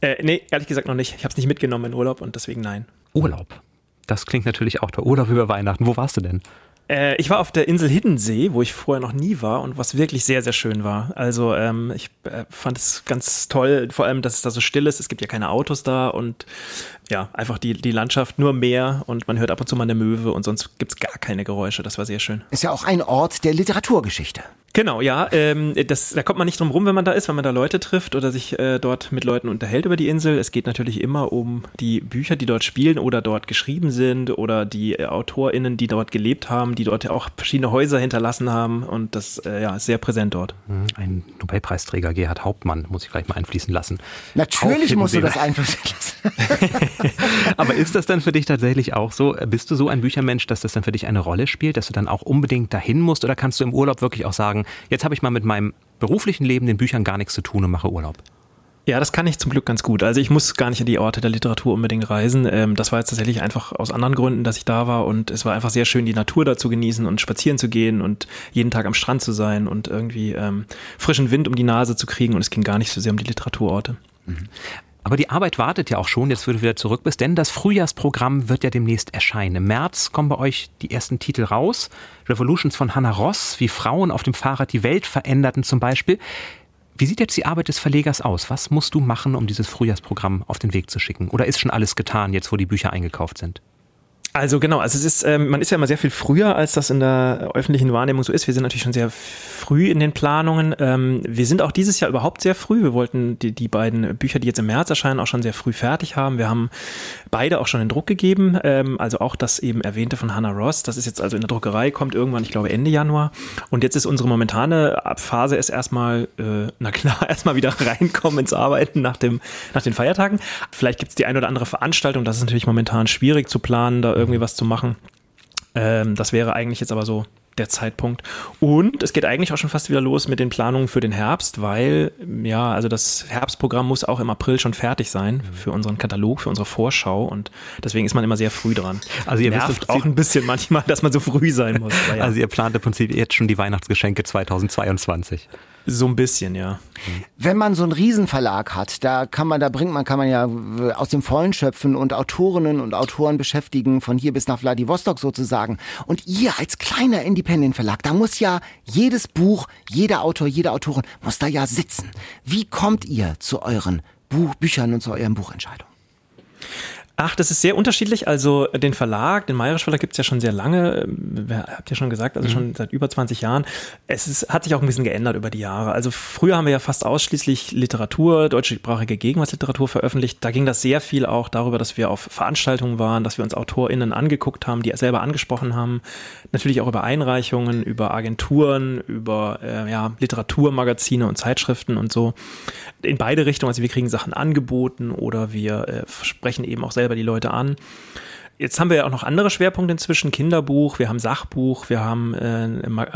Äh, nee, ehrlich gesagt noch nicht. Ich habe es nicht mitgenommen in Urlaub und deswegen nein. Urlaub? Das klingt natürlich auch der Urlaub über Weihnachten. Wo warst du denn? Äh, ich war auf der Insel Hiddensee, wo ich vorher noch nie war und was wirklich sehr, sehr schön war. Also ähm, ich äh, fand es ganz toll, vor allem, dass es da so still ist. Es gibt ja keine Autos da und ja, einfach die, die Landschaft, nur Meer und man hört ab und zu mal eine Möwe und sonst gibt es gar keine Geräusche. Das war sehr schön. Ist ja auch ein Ort der Literaturgeschichte. Genau, ja. Ähm, das, da kommt man nicht drum rum, wenn man da ist, wenn man da Leute trifft oder sich äh, dort mit Leuten unterhält über die Insel. Es geht natürlich immer um die Bücher, die dort spielen oder dort geschrieben sind oder die äh, AutorInnen, die dort gelebt haben, die dort ja auch verschiedene Häuser hinterlassen haben und das äh, ja, ist sehr präsent dort. Mhm. Ein Nobelpreisträger, Gerhard Hauptmann, muss ich vielleicht mal einfließen lassen. Natürlich musst du das einfließen lassen. Aber ist das dann für dich tatsächlich auch so? Bist du so ein Büchermensch, dass das dann für dich eine Rolle spielt, dass du dann auch unbedingt dahin musst oder kannst du im Urlaub wirklich auch sagen, jetzt habe ich mal mit meinem beruflichen Leben, den Büchern gar nichts zu tun und mache Urlaub. Ja, das kann ich zum Glück ganz gut. Also ich muss gar nicht in die Orte der Literatur unbedingt reisen. Ähm, das war jetzt tatsächlich einfach aus anderen Gründen, dass ich da war und es war einfach sehr schön, die Natur da zu genießen und spazieren zu gehen und jeden Tag am Strand zu sein und irgendwie ähm, frischen Wind um die Nase zu kriegen und es ging gar nicht so sehr um die Literaturorte. Aber die Arbeit wartet ja auch schon, jetzt würde wieder zurück bist, denn das Frühjahrsprogramm wird ja demnächst erscheinen. Im März kommen bei euch die ersten Titel raus. Revolutions von Hannah Ross, wie Frauen auf dem Fahrrad die Welt veränderten zum Beispiel. Wie sieht jetzt die Arbeit des Verlegers aus? Was musst du machen, um dieses Frühjahrsprogramm auf den Weg zu schicken? Oder ist schon alles getan, jetzt wo die Bücher eingekauft sind? Also genau, also es ist, ähm, man ist ja immer sehr viel früher, als das in der öffentlichen Wahrnehmung so ist. Wir sind natürlich schon sehr früh in den Planungen. Ähm, wir sind auch dieses Jahr überhaupt sehr früh. Wir wollten die, die beiden Bücher, die jetzt im März erscheinen, auch schon sehr früh fertig haben. Wir haben beide auch schon in Druck gegeben. Ähm, also auch das eben erwähnte von Hannah Ross. Das ist jetzt also in der Druckerei, kommt irgendwann, ich glaube Ende Januar. Und jetzt ist unsere momentane Phase ist erstmal, äh, na klar, erstmal wieder reinkommen ins Arbeiten nach dem, nach den Feiertagen. Vielleicht gibt es die eine oder andere Veranstaltung. Das ist natürlich momentan schwierig zu planen, da irgendwie was zu machen. Ähm, das wäre eigentlich jetzt aber so der Zeitpunkt. Und es geht eigentlich auch schon fast wieder los mit den Planungen für den Herbst, weil ja, also das Herbstprogramm muss auch im April schon fertig sein für unseren Katalog, für unsere Vorschau und deswegen ist man immer sehr früh dran. Also ihr Nervt auch ein bisschen manchmal, dass man so früh sein muss. Ja. Also ihr plant im Prinzip jetzt schon die Weihnachtsgeschenke 2022. So ein bisschen, ja. Wenn man so einen Riesenverlag hat, da kann man, da bringt man, kann man ja aus dem Vollen schöpfen und Autorinnen und Autoren beschäftigen, von hier bis nach Vladivostok sozusagen. Und ihr als kleiner Independent-Verlag, da muss ja jedes Buch, jeder Autor, jede Autorin muss da ja sitzen. Wie kommt ihr zu euren Buch, Büchern und zu euren Buchentscheidungen? Ach, das ist sehr unterschiedlich. Also den Verlag, den Mayrisch Verlag gibt es ja schon sehr lange, habt ihr schon gesagt, also mhm. schon seit über 20 Jahren. Es ist, hat sich auch ein bisschen geändert über die Jahre. Also früher haben wir ja fast ausschließlich Literatur, deutschsprachige Gegenwartsliteratur veröffentlicht. Da ging das sehr viel auch darüber, dass wir auf Veranstaltungen waren, dass wir uns AutorInnen angeguckt haben, die selber angesprochen haben. Natürlich auch über Einreichungen, über Agenturen, über äh, ja, Literaturmagazine und Zeitschriften und so. In beide Richtungen. Also wir kriegen Sachen angeboten oder wir äh, sprechen eben auch selber die Leute an. Jetzt haben wir ja auch noch andere Schwerpunkte inzwischen. Kinderbuch, wir haben Sachbuch, wir haben äh,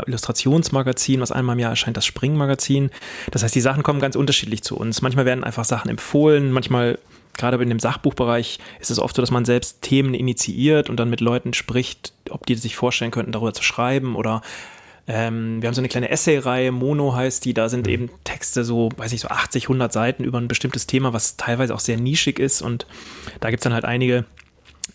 Illustrationsmagazin, was einmal im Jahr erscheint, das Springmagazin. Das heißt, die Sachen kommen ganz unterschiedlich zu uns. Manchmal werden einfach Sachen empfohlen, manchmal gerade in dem Sachbuchbereich ist es oft so, dass man selbst Themen initiiert und dann mit Leuten spricht, ob die sich vorstellen könnten, darüber zu schreiben oder Ähm, wir haben so eine kleine Essay-Reihe, Mono heißt die, da sind mhm. eben Texte so, weiß ich, so 80, 100 Seiten über ein bestimmtes Thema, was teilweise auch sehr nischig ist und da gibt es dann halt einige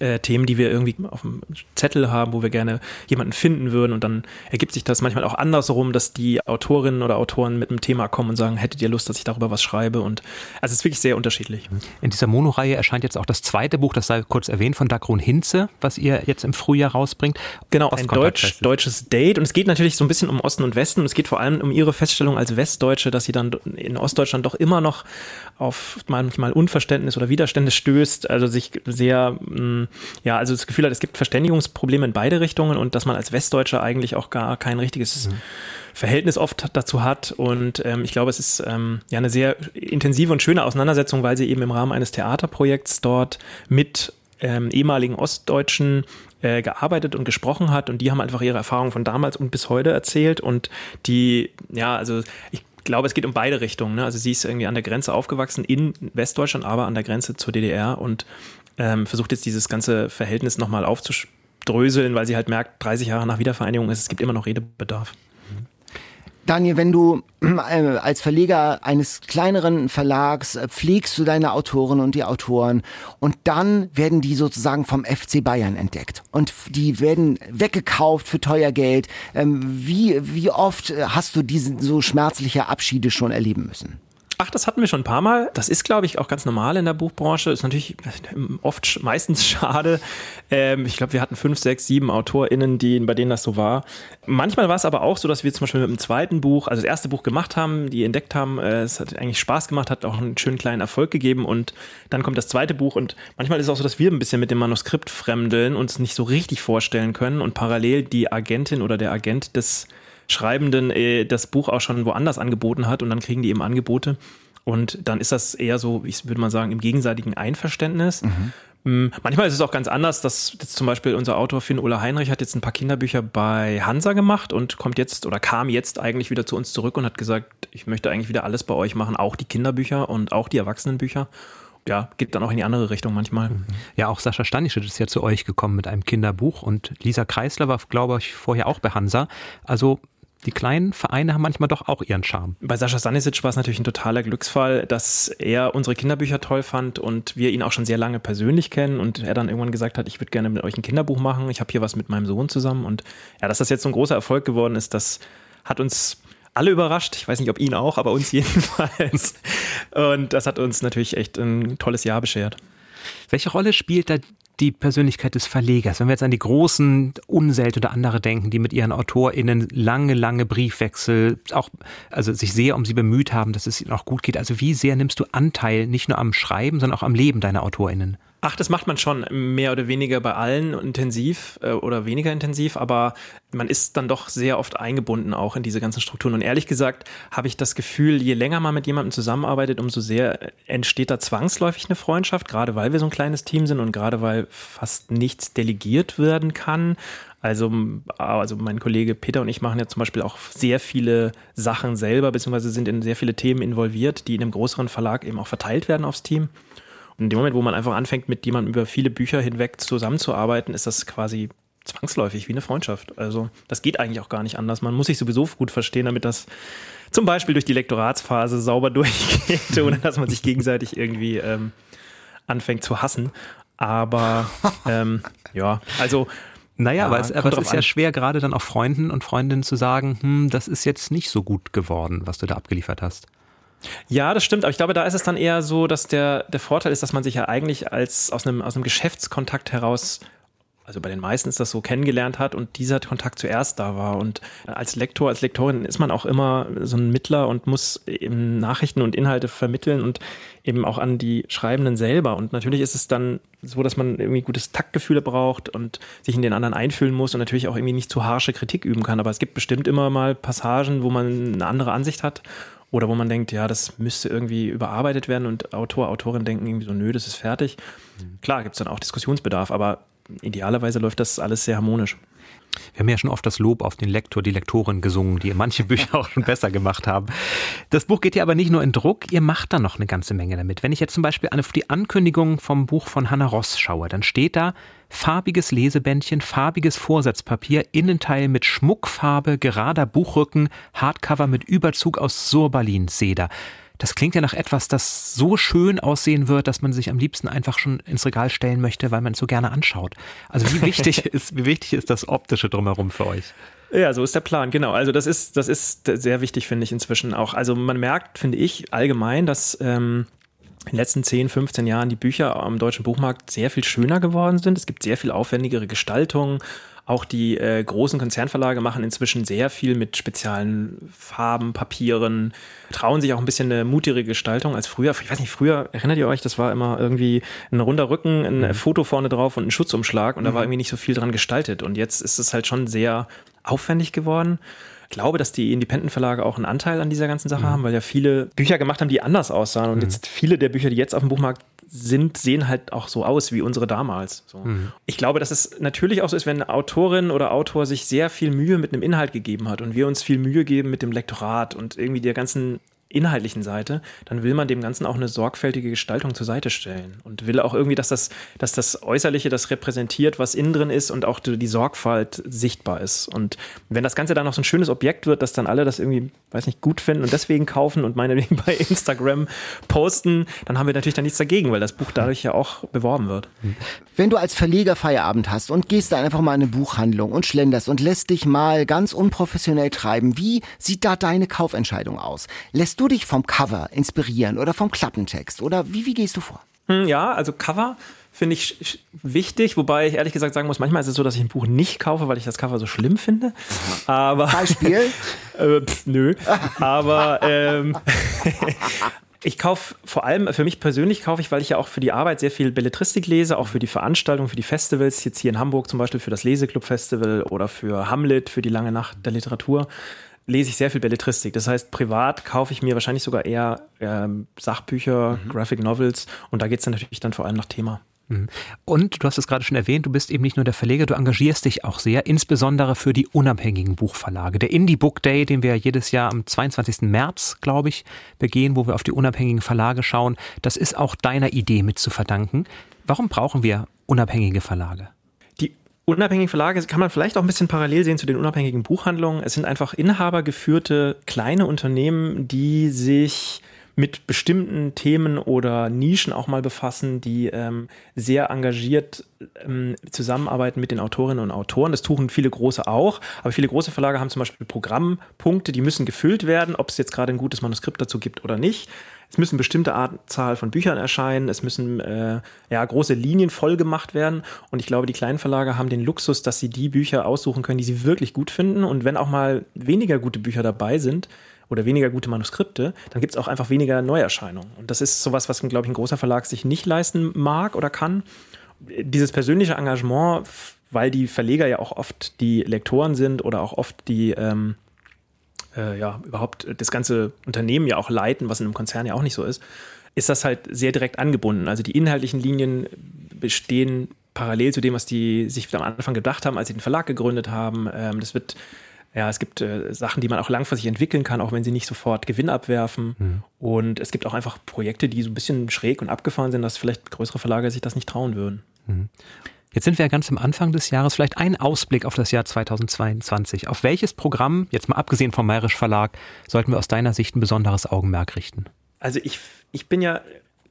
äh, Themen, die wir irgendwie auf dem Zettel haben, wo wir gerne jemanden finden würden. Und dann ergibt sich das manchmal auch andersrum, dass die Autorinnen oder Autoren mit einem Thema kommen und sagen, hättet ihr Lust, dass ich darüber was schreibe? Und also es ist wirklich sehr unterschiedlich. In dieser Monoreihe erscheint jetzt auch das zweite Buch, das sei kurz erwähnt, von Dagrun Hinze, was ihr jetzt im Frühjahr rausbringt. Genau, ein Deutsch, deutsches Date. Und es geht natürlich so ein bisschen um Osten und Westen. Und es geht vor allem um ihre Feststellung als Westdeutsche, dass sie dann in Ostdeutschland doch immer noch auf manchmal Unverständnis oder Widerstände stößt, also sich sehr, mm, ja, also das Gefühl hat, es gibt Verständigungsprobleme in beide Richtungen und dass man als Westdeutscher eigentlich auch gar kein richtiges mhm. Verhältnis oft dazu hat. Und ähm, ich glaube, es ist ähm, ja eine sehr intensive und schöne Auseinandersetzung, weil sie eben im Rahmen eines Theaterprojekts dort mit ähm, ehemaligen Ostdeutschen äh, gearbeitet und gesprochen hat und die haben einfach ihre Erfahrungen von damals und bis heute erzählt und die, ja, also ich glaube, es geht um beide Richtungen. Ne? Also sie ist irgendwie an der Grenze aufgewachsen in Westdeutschland, aber an der Grenze zur DDR und ähm, versucht jetzt dieses ganze Verhältnis nochmal aufzudröseln, weil sie halt merkt, 30 Jahre nach Wiedervereinigung ist, es gibt immer noch Redebedarf. Daniel, wenn du äh, als Verleger eines kleineren Verlags äh, pflegst du deine Autoren und die Autoren und dann werden die sozusagen vom FC Bayern entdeckt und die werden weggekauft für teuer Geld. Ähm, wie, wie oft äh, hast du diese so schmerzliche Abschiede schon erleben müssen? Ach, das hatten wir schon ein paar Mal. Das ist, glaube ich, auch ganz normal in der Buchbranche. Ist natürlich oft meistens schade. Ähm, ich glaube, wir hatten fünf, sechs, sieben AutorInnen, die, bei denen das so war. Manchmal war es aber auch so, dass wir zum Beispiel mit dem zweiten Buch, also das erste Buch gemacht haben, die entdeckt haben, äh, es hat eigentlich Spaß gemacht, hat auch einen schönen kleinen Erfolg gegeben und dann kommt das zweite Buch und manchmal ist es auch so, dass wir ein bisschen mit dem Manuskript fremdeln, uns nicht so richtig vorstellen können und parallel die Agentin oder der Agent des Schreibenden äh, das Buch auch schon woanders angeboten hat und dann kriegen die eben Angebote. Und dann ist das eher so, ich würde mal sagen, im gegenseitigen Einverständnis. Mhm. Mm, manchmal ist es auch ganz anders, dass jetzt zum Beispiel unser Autor Finn Ola Heinrich hat jetzt ein paar Kinderbücher bei Hansa gemacht und kommt jetzt oder kam jetzt eigentlich wieder zu uns zurück und hat gesagt, ich möchte eigentlich wieder alles bei euch machen, auch die Kinderbücher und auch die Erwachsenenbücher ja, geht dann auch in die andere Richtung manchmal. Mhm. Ja, auch Sascha Stanischit ist ja zu euch gekommen mit einem Kinderbuch und Lisa Kreisler war, glaube ich, vorher auch bei Hansa. Also die kleinen Vereine haben manchmal doch auch ihren Charme. Bei Sascha Stanisic war es natürlich ein totaler Glücksfall, dass er unsere Kinderbücher toll fand und wir ihn auch schon sehr lange persönlich kennen und er dann irgendwann gesagt hat, ich würde gerne mit euch ein Kinderbuch machen. Ich habe hier was mit meinem Sohn zusammen und ja, dass das jetzt so ein großer Erfolg geworden ist, das hat uns alle überrascht. Ich weiß nicht, ob ihn auch, aber uns jedenfalls. Und das hat uns natürlich echt ein tolles Jahr beschert. Welche Rolle spielt da die Persönlichkeit des Verlegers. Wenn wir jetzt an die großen Unselt oder andere denken, die mit ihren AutorInnen lange, lange Briefwechsel, auch, also sich sehr um sie bemüht haben, dass es ihnen auch gut geht. Also wie sehr nimmst du Anteil nicht nur am Schreiben, sondern auch am Leben deiner AutorInnen? Ach, das macht man schon mehr oder weniger bei allen intensiv äh, oder weniger intensiv, aber man ist dann doch sehr oft eingebunden auch in diese ganzen Strukturen. Und ehrlich gesagt habe ich das Gefühl, je länger man mit jemandem zusammenarbeitet, umso sehr entsteht da zwangsläufig eine Freundschaft, gerade weil wir so ein kleines Team sind und gerade weil fast nichts delegiert werden kann. Also, also mein Kollege Peter und ich machen ja zum Beispiel auch sehr viele Sachen selber, beziehungsweise sind in sehr viele Themen involviert, die in einem größeren Verlag eben auch verteilt werden aufs Team. Und in dem Moment, wo man einfach anfängt, mit jemandem über viele Bücher hinweg zusammenzuarbeiten, ist das quasi zwangsläufig wie eine Freundschaft. Also das geht eigentlich auch gar nicht anders. Man muss sich sowieso gut verstehen, damit das zum Beispiel durch die Lektoratsphase sauber durchgeht, ohne dass man sich gegenseitig irgendwie ähm, anfängt zu hassen. Aber ähm, ja, also naja, ja, aber es, aber es ist an. ja schwer, gerade dann auch Freunden und Freundinnen zu sagen, hm, das ist jetzt nicht so gut geworden, was du da abgeliefert hast. Ja, das stimmt, aber ich glaube, da ist es dann eher so, dass der, der Vorteil ist, dass man sich ja eigentlich als aus einem, aus einem Geschäftskontakt heraus also bei den meisten ist das so kennengelernt hat und dieser Kontakt zuerst da war. Und als Lektor, als Lektorin ist man auch immer so ein Mittler und muss eben Nachrichten und Inhalte vermitteln und eben auch an die Schreibenden selber. Und natürlich ist es dann so, dass man irgendwie gutes Taktgefühle braucht und sich in den anderen einfühlen muss und natürlich auch irgendwie nicht zu harsche Kritik üben kann. Aber es gibt bestimmt immer mal Passagen, wo man eine andere Ansicht hat oder wo man denkt, ja, das müsste irgendwie überarbeitet werden und Autor, Autorin denken irgendwie so, nö, das ist fertig. Mhm. Klar, gibt es dann auch Diskussionsbedarf, aber idealerweise läuft das alles sehr harmonisch. Wir haben ja schon oft das Lob auf den Lektor, die Lektorin gesungen, die manche Bücher auch schon besser gemacht haben. Das Buch geht ja aber nicht nur in Druck, ihr macht da noch eine ganze Menge damit. Wenn ich jetzt zum Beispiel auf die Ankündigung vom Buch von Hannah Ross schaue, dann steht da farbiges Lesebändchen, farbiges Vorsatzpapier, Innenteil mit Schmuckfarbe, gerader Buchrücken, Hardcover mit Überzug aus Surbalin Seder. Das klingt ja nach etwas, das so schön aussehen wird, dass man sich am liebsten einfach schon ins Regal stellen möchte, weil man es so gerne anschaut. Also wie wichtig ist, wie wichtig ist das Optische drumherum für euch? Ja, so ist der Plan, genau. Also das ist, das ist sehr wichtig, finde ich inzwischen auch. Also man merkt, finde ich, allgemein, dass ähm, in den letzten 10, 15 Jahren die Bücher am deutschen Buchmarkt sehr viel schöner geworden sind. Es gibt sehr viel aufwendigere Gestaltungen, auch die äh, großen Konzernverlage machen inzwischen sehr viel mit speziellen Farben, Papieren, trauen sich auch ein bisschen eine mutigere Gestaltung als früher. Ich weiß nicht, früher, erinnert ihr euch, das war immer irgendwie ein runder Rücken, ein mhm. Foto vorne drauf und ein Schutzumschlag und mhm. da war irgendwie nicht so viel dran gestaltet. Und jetzt ist es halt schon sehr aufwendig geworden glaube, dass die Independent-Verlage auch einen Anteil an dieser ganzen Sache mhm. haben, weil ja viele Bücher gemacht haben, die anders aussahen. Und mhm. jetzt viele der Bücher, die jetzt auf dem Buchmarkt sind, sehen halt auch so aus wie unsere damals. So. Mhm. Ich glaube, dass es natürlich auch so ist, wenn eine Autorin oder Autor sich sehr viel Mühe mit einem Inhalt gegeben hat und wir uns viel Mühe geben mit dem Lektorat und irgendwie der ganzen inhaltlichen Seite, dann will man dem Ganzen auch eine sorgfältige Gestaltung zur Seite stellen und will auch irgendwie, dass das, dass das Äußerliche das repräsentiert, was innen drin ist und auch die Sorgfalt sichtbar ist. Und wenn das Ganze dann noch so ein schönes Objekt wird, dass dann alle das irgendwie, weiß nicht, gut finden und deswegen kaufen und meinetwegen bei Instagram posten, dann haben wir natürlich da nichts dagegen, weil das Buch dadurch ja auch beworben wird. Wenn du als Verleger Feierabend hast und gehst da einfach mal in eine Buchhandlung und schlenderst und lässt dich mal ganz unprofessionell treiben, wie sieht da deine Kaufentscheidung aus? Lässt du dich vom Cover inspirieren oder vom Klappentext? Oder wie, wie gehst du vor? Hm, ja, also Cover finde ich wichtig, wobei ich ehrlich gesagt sagen muss, manchmal ist es so, dass ich ein Buch nicht kaufe, weil ich das Cover so schlimm finde. Aber Beispiel? äh, pf, nö. Aber ähm, ich kaufe vor allem, für mich persönlich kaufe ich, weil ich ja auch für die Arbeit sehr viel Belletristik lese, auch für die Veranstaltung, für die Festivals, jetzt hier in Hamburg zum Beispiel für das Leseklub Festival oder für Hamlet, für die lange Nacht der Literatur lese ich sehr viel Belletristik. Das heißt, privat kaufe ich mir wahrscheinlich sogar eher ähm, Sachbücher, mhm. Graphic Novels und da geht es dann natürlich dann vor allem nach Thema. Mhm. Und du hast es gerade schon erwähnt, du bist eben nicht nur der Verleger, du engagierst dich auch sehr, insbesondere für die unabhängigen Buchverlage. Der Indie Book Day, den wir jedes Jahr am 22. März, glaube ich, begehen, wo wir auf die unabhängigen Verlage schauen, das ist auch deiner Idee mit zu verdanken. Warum brauchen wir unabhängige Verlage? Unabhängige Verlage kann man vielleicht auch ein bisschen parallel sehen zu den unabhängigen Buchhandlungen. Es sind einfach inhabergeführte kleine Unternehmen, die sich mit bestimmten Themen oder Nischen auch mal befassen, die ähm, sehr engagiert ähm, zusammenarbeiten mit den Autorinnen und Autoren. Das tun viele große auch, aber viele große Verlage haben zum Beispiel Programmpunkte, die müssen gefüllt werden, ob es jetzt gerade ein gutes Manuskript dazu gibt oder nicht. Es müssen bestimmte Anzahl von Büchern erscheinen, es müssen äh, ja, große Linien voll gemacht werden. Und ich glaube, die kleinen Verlage haben den Luxus, dass sie die Bücher aussuchen können, die sie wirklich gut finden. Und wenn auch mal weniger gute Bücher dabei sind, oder weniger gute Manuskripte, dann gibt es auch einfach weniger Neuerscheinungen. Und das ist sowas, was, glaube ich, ein großer Verlag sich nicht leisten mag oder kann. Dieses persönliche Engagement, weil die Verleger ja auch oft die Lektoren sind oder auch oft die ähm, äh, ja überhaupt das ganze Unternehmen ja auch leiten, was in einem Konzern ja auch nicht so ist, ist das halt sehr direkt angebunden. Also die inhaltlichen Linien bestehen parallel zu dem, was die sich am Anfang gedacht haben, als sie den Verlag gegründet haben. Ähm, das wird ja, es gibt äh, Sachen, die man auch langfristig entwickeln kann, auch wenn sie nicht sofort Gewinn abwerfen. Mhm. Und es gibt auch einfach Projekte, die so ein bisschen schräg und abgefahren sind, dass vielleicht größere Verlage sich das nicht trauen würden. Mhm. Jetzt sind wir ja ganz am Anfang des Jahres. Vielleicht ein Ausblick auf das Jahr 2022. Auf welches Programm, jetzt mal abgesehen vom Mayrisch Verlag, sollten wir aus deiner Sicht ein besonderes Augenmerk richten? Also ich, ich bin ja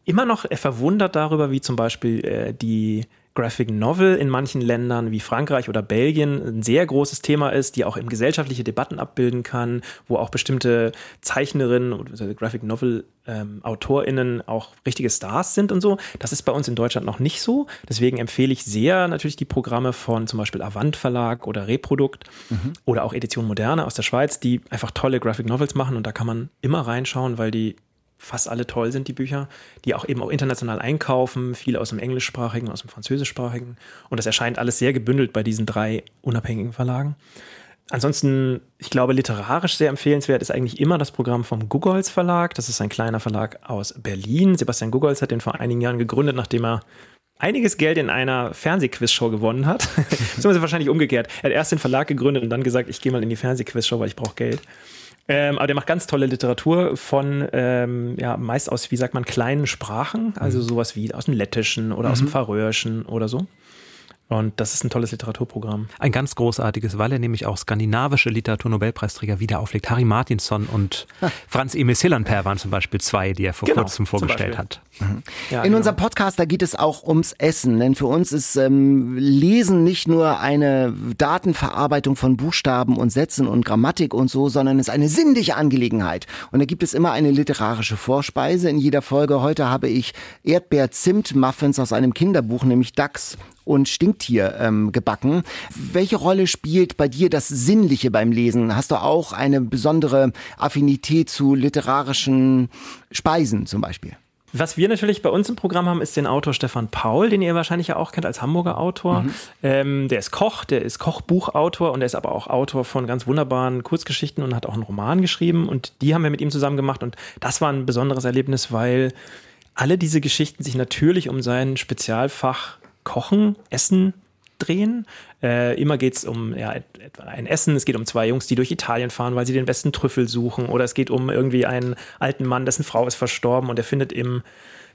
immer noch verwundert darüber, wie zum Beispiel äh, die Graphic Novel in manchen Ländern wie Frankreich oder Belgien ein sehr großes Thema ist, die auch eben gesellschaftliche Debatten abbilden kann, wo auch bestimmte Zeichnerinnen oder Graphic Novel ähm, AutorInnen auch richtige Stars sind und so. Das ist bei uns in Deutschland noch nicht so. Deswegen empfehle ich sehr natürlich die Programme von zum Beispiel Avant Verlag oder Reprodukt mhm. oder auch Edition Moderne aus der Schweiz, die einfach tolle Graphic Novels machen und da kann man immer reinschauen, weil die fast alle toll sind, die Bücher, die auch eben auch international einkaufen, viele aus dem englischsprachigen, aus dem französischsprachigen. Und das erscheint alles sehr gebündelt bei diesen drei unabhängigen Verlagen. Ansonsten, ich glaube, literarisch sehr empfehlenswert ist eigentlich immer das Programm vom Gugolz Verlag. Das ist ein kleiner Verlag aus Berlin. Sebastian Gugolz hat den vor einigen Jahren gegründet, nachdem er einiges Geld in einer Fernsehquizshow gewonnen hat. Beziehungsweise wahrscheinlich umgekehrt. Er hat erst den Verlag gegründet und dann gesagt, ich gehe mal in die Fernsehquizshow, weil ich brauche Geld. Ähm, aber der macht ganz tolle Literatur von, ähm, ja, meist aus, wie sagt man, kleinen Sprachen. Also mhm. sowas wie aus dem Lettischen oder mhm. aus dem mhm. Färöischen oder so. Und das ist ein tolles Literaturprogramm. Ein ganz großartiges, weil er nämlich auch skandinavische Literaturnobelpreisträger wieder auflegt. Harry Martinson und Franz Emil Sillanper waren zum Beispiel zwei, die er vor genau, kurzem vorgestellt hat. Mhm. Ja, In genau. unserem Podcast, da geht es auch ums Essen. Denn für uns ist ähm, Lesen nicht nur eine Datenverarbeitung von Buchstaben und Sätzen und Grammatik und so, sondern es ist eine sinnliche Angelegenheit. Und da gibt es immer eine literarische Vorspeise in jeder Folge. Heute habe ich Erdbeer-Zimt-Muffins aus einem Kinderbuch, nämlich Dachs und Stinktier ähm, gebacken. Welche Rolle spielt bei dir das Sinnliche beim Lesen? Hast du auch eine besondere Affinität zu literarischen Speisen zum Beispiel? Was wir natürlich bei uns im Programm haben, ist den Autor Stefan Paul, den ihr wahrscheinlich ja auch kennt als Hamburger Autor. Mhm. Ähm, der ist Koch, der ist Kochbuchautor und der ist aber auch Autor von ganz wunderbaren Kurzgeschichten und hat auch einen Roman geschrieben. Und die haben wir mit ihm zusammen gemacht. Und das war ein besonderes Erlebnis, weil alle diese Geschichten sich natürlich um sein Spezialfach Kochen, Essen drehen. Äh, immer geht es um ja, ein Essen, es geht um zwei Jungs, die durch Italien fahren, weil sie den besten Trüffel suchen. Oder es geht um irgendwie einen alten Mann, dessen Frau ist verstorben und er findet im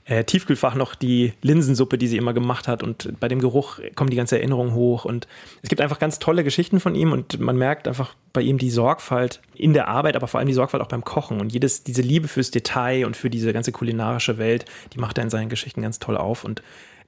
äh, Tiefkühlfach noch die Linsensuppe, die sie immer gemacht hat. Und bei dem Geruch kommen die ganze Erinnerung hoch. Und es gibt einfach ganz tolle Geschichten von ihm und man merkt einfach bei ihm die Sorgfalt in der Arbeit, aber vor allem die Sorgfalt auch beim Kochen. Und jedes, diese Liebe fürs Detail und für diese ganze kulinarische Welt, die macht er in seinen Geschichten ganz toll auf. Und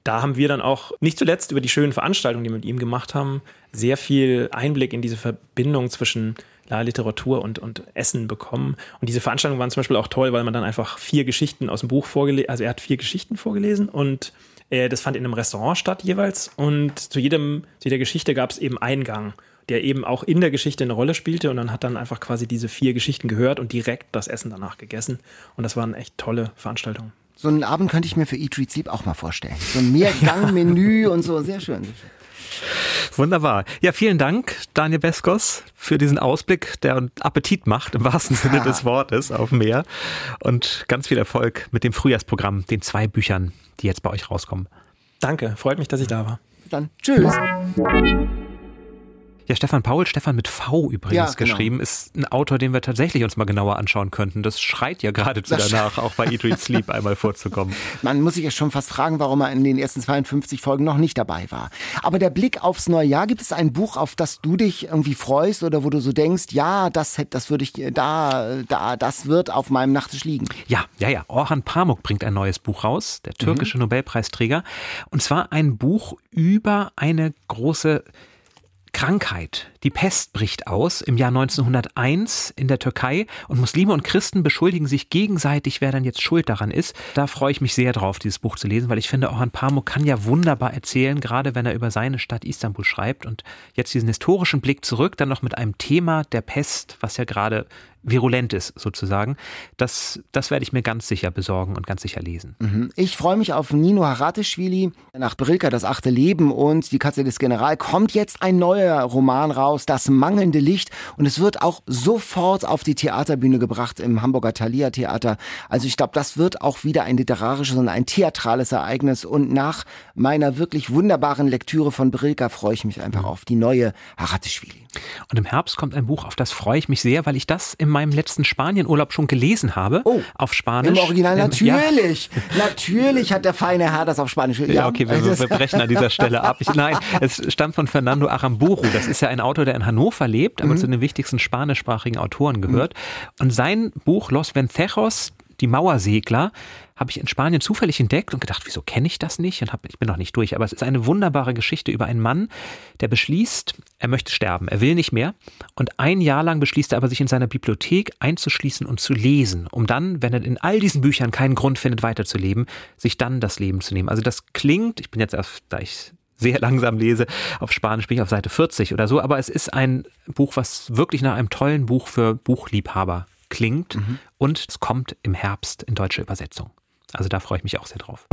da haben wir dann auch nicht zuletzt über die schönen Veranstaltungen, die wir mit ihm gemacht haben, sehr viel Einblick in diese Verbindung zwischen ja, Literatur und, und Essen bekommen. Und diese Veranstaltungen waren zum Beispiel auch toll, weil man dann einfach vier Geschichten aus dem Buch vorgelesen, also er hat vier Geschichten vorgelesen und äh, das fand in einem Restaurant statt jeweils. Und zu jedem, zu jeder Geschichte gab es eben Eingang, der eben auch in der Geschichte eine Rolle spielte. Und dann hat dann einfach quasi diese vier Geschichten gehört und direkt das Essen danach gegessen. Und das waren echt tolle Veranstaltungen. So einen Abend könnte ich mir für Eat, Read, Sleep auch mal vorstellen. So ein Mehrgang-Menü und so. Sehr schön. Wunderbar. Ja, vielen Dank, Daniel Beskos, für diesen Ausblick, der Appetit macht, im wahrsten Sinne ja. des Wortes, auf mehr. Und ganz viel Erfolg mit dem Frühjahrsprogramm, den zwei Büchern, die jetzt bei euch rauskommen. Danke, freut mich, dass ich da war. Dann tschüss. Ja, Stefan Paul, Stefan mit V übrigens ja, genau. geschrieben, ist ein Autor, den wir tatsächlich uns mal genauer anschauen könnten. Das schreit ja geradezu danach, auch bei Eat, Read, Sleep einmal vorzukommen. Man muss sich ja schon fast fragen, warum er in den ersten 52 Folgen noch nicht dabei war. Aber der Blick aufs neue Jahr, gibt es ein Buch, auf das du dich irgendwie freust oder wo du so denkst, ja, das, das würde ich, da, da, das wird auf meinem Nachttisch liegen? Ja, ja, ja. Orhan Pamuk bringt ein neues Buch raus, der türkische mhm. Nobelpreisträger. Und zwar ein Buch über eine große Krankheit. Die Pest bricht aus im Jahr 1901 in der Türkei und Muslime und Christen beschuldigen sich gegenseitig, wer dann jetzt schuld daran ist. Da freue ich mich sehr drauf, dieses Buch zu lesen, weil ich finde, auch ein Pamuk kann ja wunderbar erzählen, gerade wenn er über seine Stadt Istanbul schreibt und jetzt diesen historischen Blick zurück, dann noch mit einem Thema der Pest, was ja gerade virulent ist, sozusagen. Das, das werde ich mir ganz sicher besorgen und ganz sicher lesen. Mhm. Ich freue mich auf Nino Haratischvili. Nach Brilka, das achte Leben und die Katze des General kommt jetzt ein neuer Roman raus, Das mangelnde Licht. Und es wird auch sofort auf die Theaterbühne gebracht im Hamburger Thalia Theater. Also ich glaube, das wird auch wieder ein literarisches und ein theatrales Ereignis. Und nach meiner wirklich wunderbaren Lektüre von Brilka freue ich mich einfach auf die neue Haratischvili. Und im Herbst kommt ein Buch, auf das freue ich mich sehr, weil ich das im meinem letzten Spanienurlaub schon gelesen habe. Oh, auf Spanisch. Im Original natürlich. Ja. Natürlich hat der feine Herr das auf Spanisch. Ja, ja okay, wir, wir, brechen an dieser Stelle ab. Ich, nein, es stammt von Fernando Aramburu. Das ist ja ein Autor, der in Hannover lebt, aber mhm. zu den wichtigsten spanischsprachigen Autoren gehört. Mhm. Und sein Buch Los Vencejos, die Mauersegler, habe ich in Spanien zufällig entdeckt und gedacht, wieso kenne ich das nicht? Und hab, ich bin noch nicht durch, aber es ist eine wunderbare Geschichte über einen Mann, der beschließt, er möchte sterben, er will nicht mehr. Und ein Jahr lang beschließt er aber, sich in seiner Bibliothek einzuschließen und zu lesen, um dann, wenn er in all diesen Büchern keinen Grund findet, weiterzuleben, sich dann das Leben zu nehmen. Also das klingt, ich bin jetzt erst, da ich sehr langsam lese, auf Spanisch bin ich auf Seite 40 oder so, aber es ist ein Buch, was wirklich nach einem tollen Buch für Buchliebhaber klingt mhm. und es kommt im Herbst in deutsche Übersetzung. Also da freue ich mich auch sehr drauf.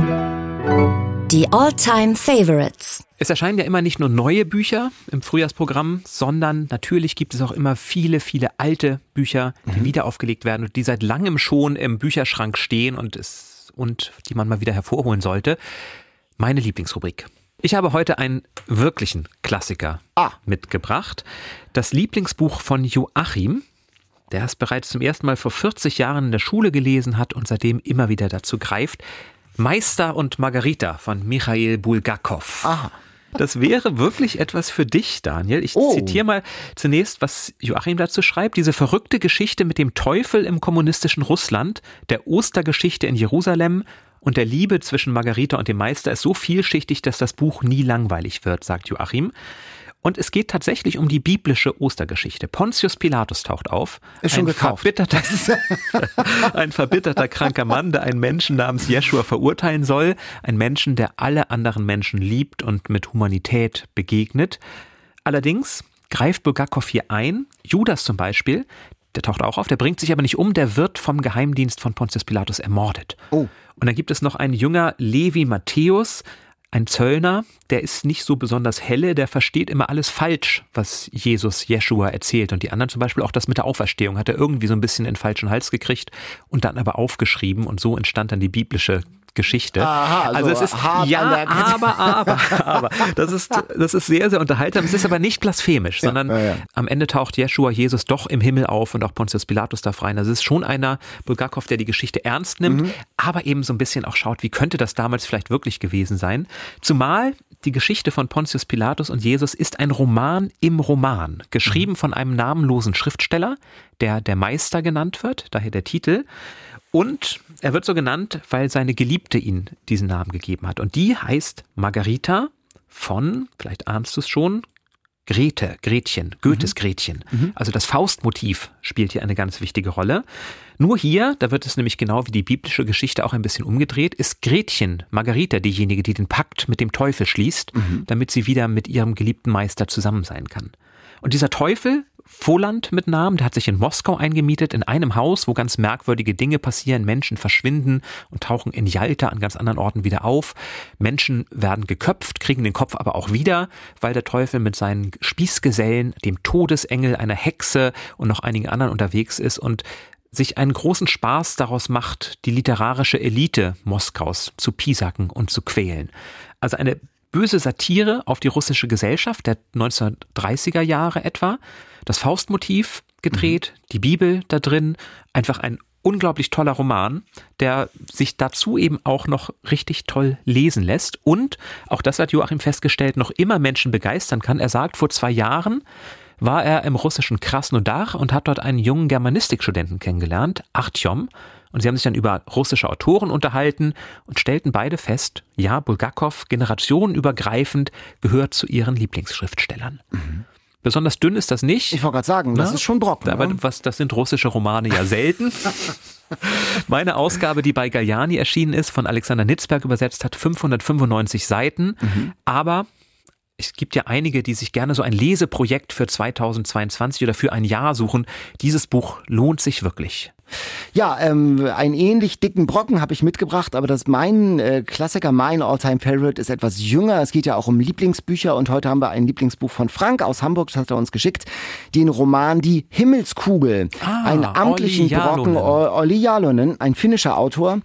Die All-Time Favorites. Es erscheinen ja immer nicht nur neue Bücher im Frühjahrsprogramm, sondern natürlich gibt es auch immer viele, viele alte Bücher, die mhm. wieder aufgelegt werden und die seit langem schon im Bücherschrank stehen und, es, und die man mal wieder hervorholen sollte. meine Lieblingsrubrik. Ich habe heute einen wirklichen Klassiker Ah. mitgebracht. Das Lieblingsbuch von Joachim, der es bereits zum ersten Mal vor 40 Jahren in der Schule gelesen hat und seitdem immer wieder dazu greift. Meister und Margarita von Michael Bulgakov. Aha. Das wäre wirklich etwas für dich, Daniel. Ich Oh. zitiere mal zunächst, was Joachim dazu schreibt. Diese verrückte Geschichte mit dem Teufel im kommunistischen Russland, der Ostergeschichte in Jerusalem und der Liebe zwischen Margarita und dem Meister ist so vielschichtig, dass das Buch nie langweilig wird, sagt Joachim. Und es geht tatsächlich um die biblische Ostergeschichte. Pontius Pilatus taucht auf. Ist schon ein gekauft. Verbitterter, ein verbitterter kranker Mann, der einen Menschen namens Jeschua verurteilen soll. Ein Menschen, der alle anderen Menschen liebt und mit Humanität begegnet. Allerdings greift Bulgakov hier ein. Judas zum Beispiel, der taucht auch auf, der bringt sich aber nicht um, der wird vom Geheimdienst von Pontius Pilatus ermordet. Oh. Und dann gibt es noch einen Jünger, Levi Matthäus, ein Zöllner, der ist nicht so besonders helle, der versteht immer alles falsch, was Jesus Jeschua erzählt. Und die anderen zum Beispiel auch das mit der Auferstehung hat er irgendwie so ein bisschen in den falschen Hals gekriegt und dann aber aufgeschrieben und so entstand dann die biblische Geschichte. Aha, also es ist ja, aber, aber, aber das ist das ist sehr sehr unterhaltsam. Es ist aber nicht blasphemisch, sondern ja, ja. am Ende taucht Jeschua Jesus doch im Himmel auf und auch Pontius Pilatus darf rein. Also es ist schon einer Bulgakov, der die Geschichte ernst nimmt, Mhm. aber eben so ein bisschen auch schaut, wie könnte das damals vielleicht wirklich gewesen sein. Zumal die Geschichte von Pontius Pilatus und Jesus ist ein Roman im Roman, geschrieben von einem namenlosen Schriftsteller, der der Meister genannt wird, daher der Titel. Und er wird so genannt, weil seine Geliebte ihm diesen Namen gegeben hat. Und die heißt Margarita von, vielleicht ahnst du es schon, Grete, Gretchen, Goethes Gretchen. Also das Faustmotiv spielt hier eine ganz wichtige Rolle. Nur hier, da wird es nämlich genau wie die biblische Geschichte auch ein bisschen umgedreht, ist Gretchen, Margarita, diejenige, die den Pakt mit dem Teufel schließt, damit sie wieder mit ihrem geliebten Meister zusammen sein kann. Und dieser Teufel, Voland mit Namen, der hat sich in Moskau eingemietet, in einem Haus, wo ganz merkwürdige Dinge passieren. Menschen verschwinden und tauchen in Jalta an ganz anderen Orten wieder auf. Menschen werden geköpft, kriegen den Kopf aber auch wieder, weil der Teufel mit seinen Spießgesellen, dem Todesengel, einer Hexe und noch einigen anderen unterwegs ist und sich einen großen Spaß daraus macht, die literarische Elite Moskaus zu piesacken und zu quälen. Also eine böse Satire auf die russische Gesellschaft der 1930er Jahre etwa. Das Faustmotiv gedreht, die Bibel da drin, einfach ein unglaublich toller Roman, der sich dazu eben auch noch richtig toll lesen lässt und, auch das hat Joachim festgestellt, noch immer Menschen begeistern kann. Er sagt, vor zwei Jahren war er im russischen Krasnodar und hat dort einen jungen Germanistikstudenten kennengelernt, Artyom. Und sie haben sich dann über russische Autoren unterhalten und stellten beide fest, ja, Bulgakov, generationenübergreifend, gehört zu ihren Lieblingsschriftstellern. Besonders dünn ist das nicht. Ich wollte gerade sagen, das Na? ist schon Brocken. Aber ne? was, das sind russische Romane ja selten. Meine Ausgabe, die bei Galliani erschienen ist, von Alexander Nitzberg übersetzt hat, 595 Seiten. Aber es gibt ja einige, die sich gerne so ein Leseprojekt für 2022 oder für ein Jahr suchen. Dieses Buch lohnt sich wirklich. Ja, ähm, einen ähnlich dicken Brocken habe ich mitgebracht, aber das mein äh, Klassiker, mein Alltime Favorite ist etwas jünger. Es geht ja auch um Lieblingsbücher und heute haben wir ein Lieblingsbuch von Frank aus Hamburg, das hat er uns geschickt, den Roman Die Himmelskugel. Ah, einen amtlichen Olli Brocken, Olli Jalonen, ein finnischer Autor.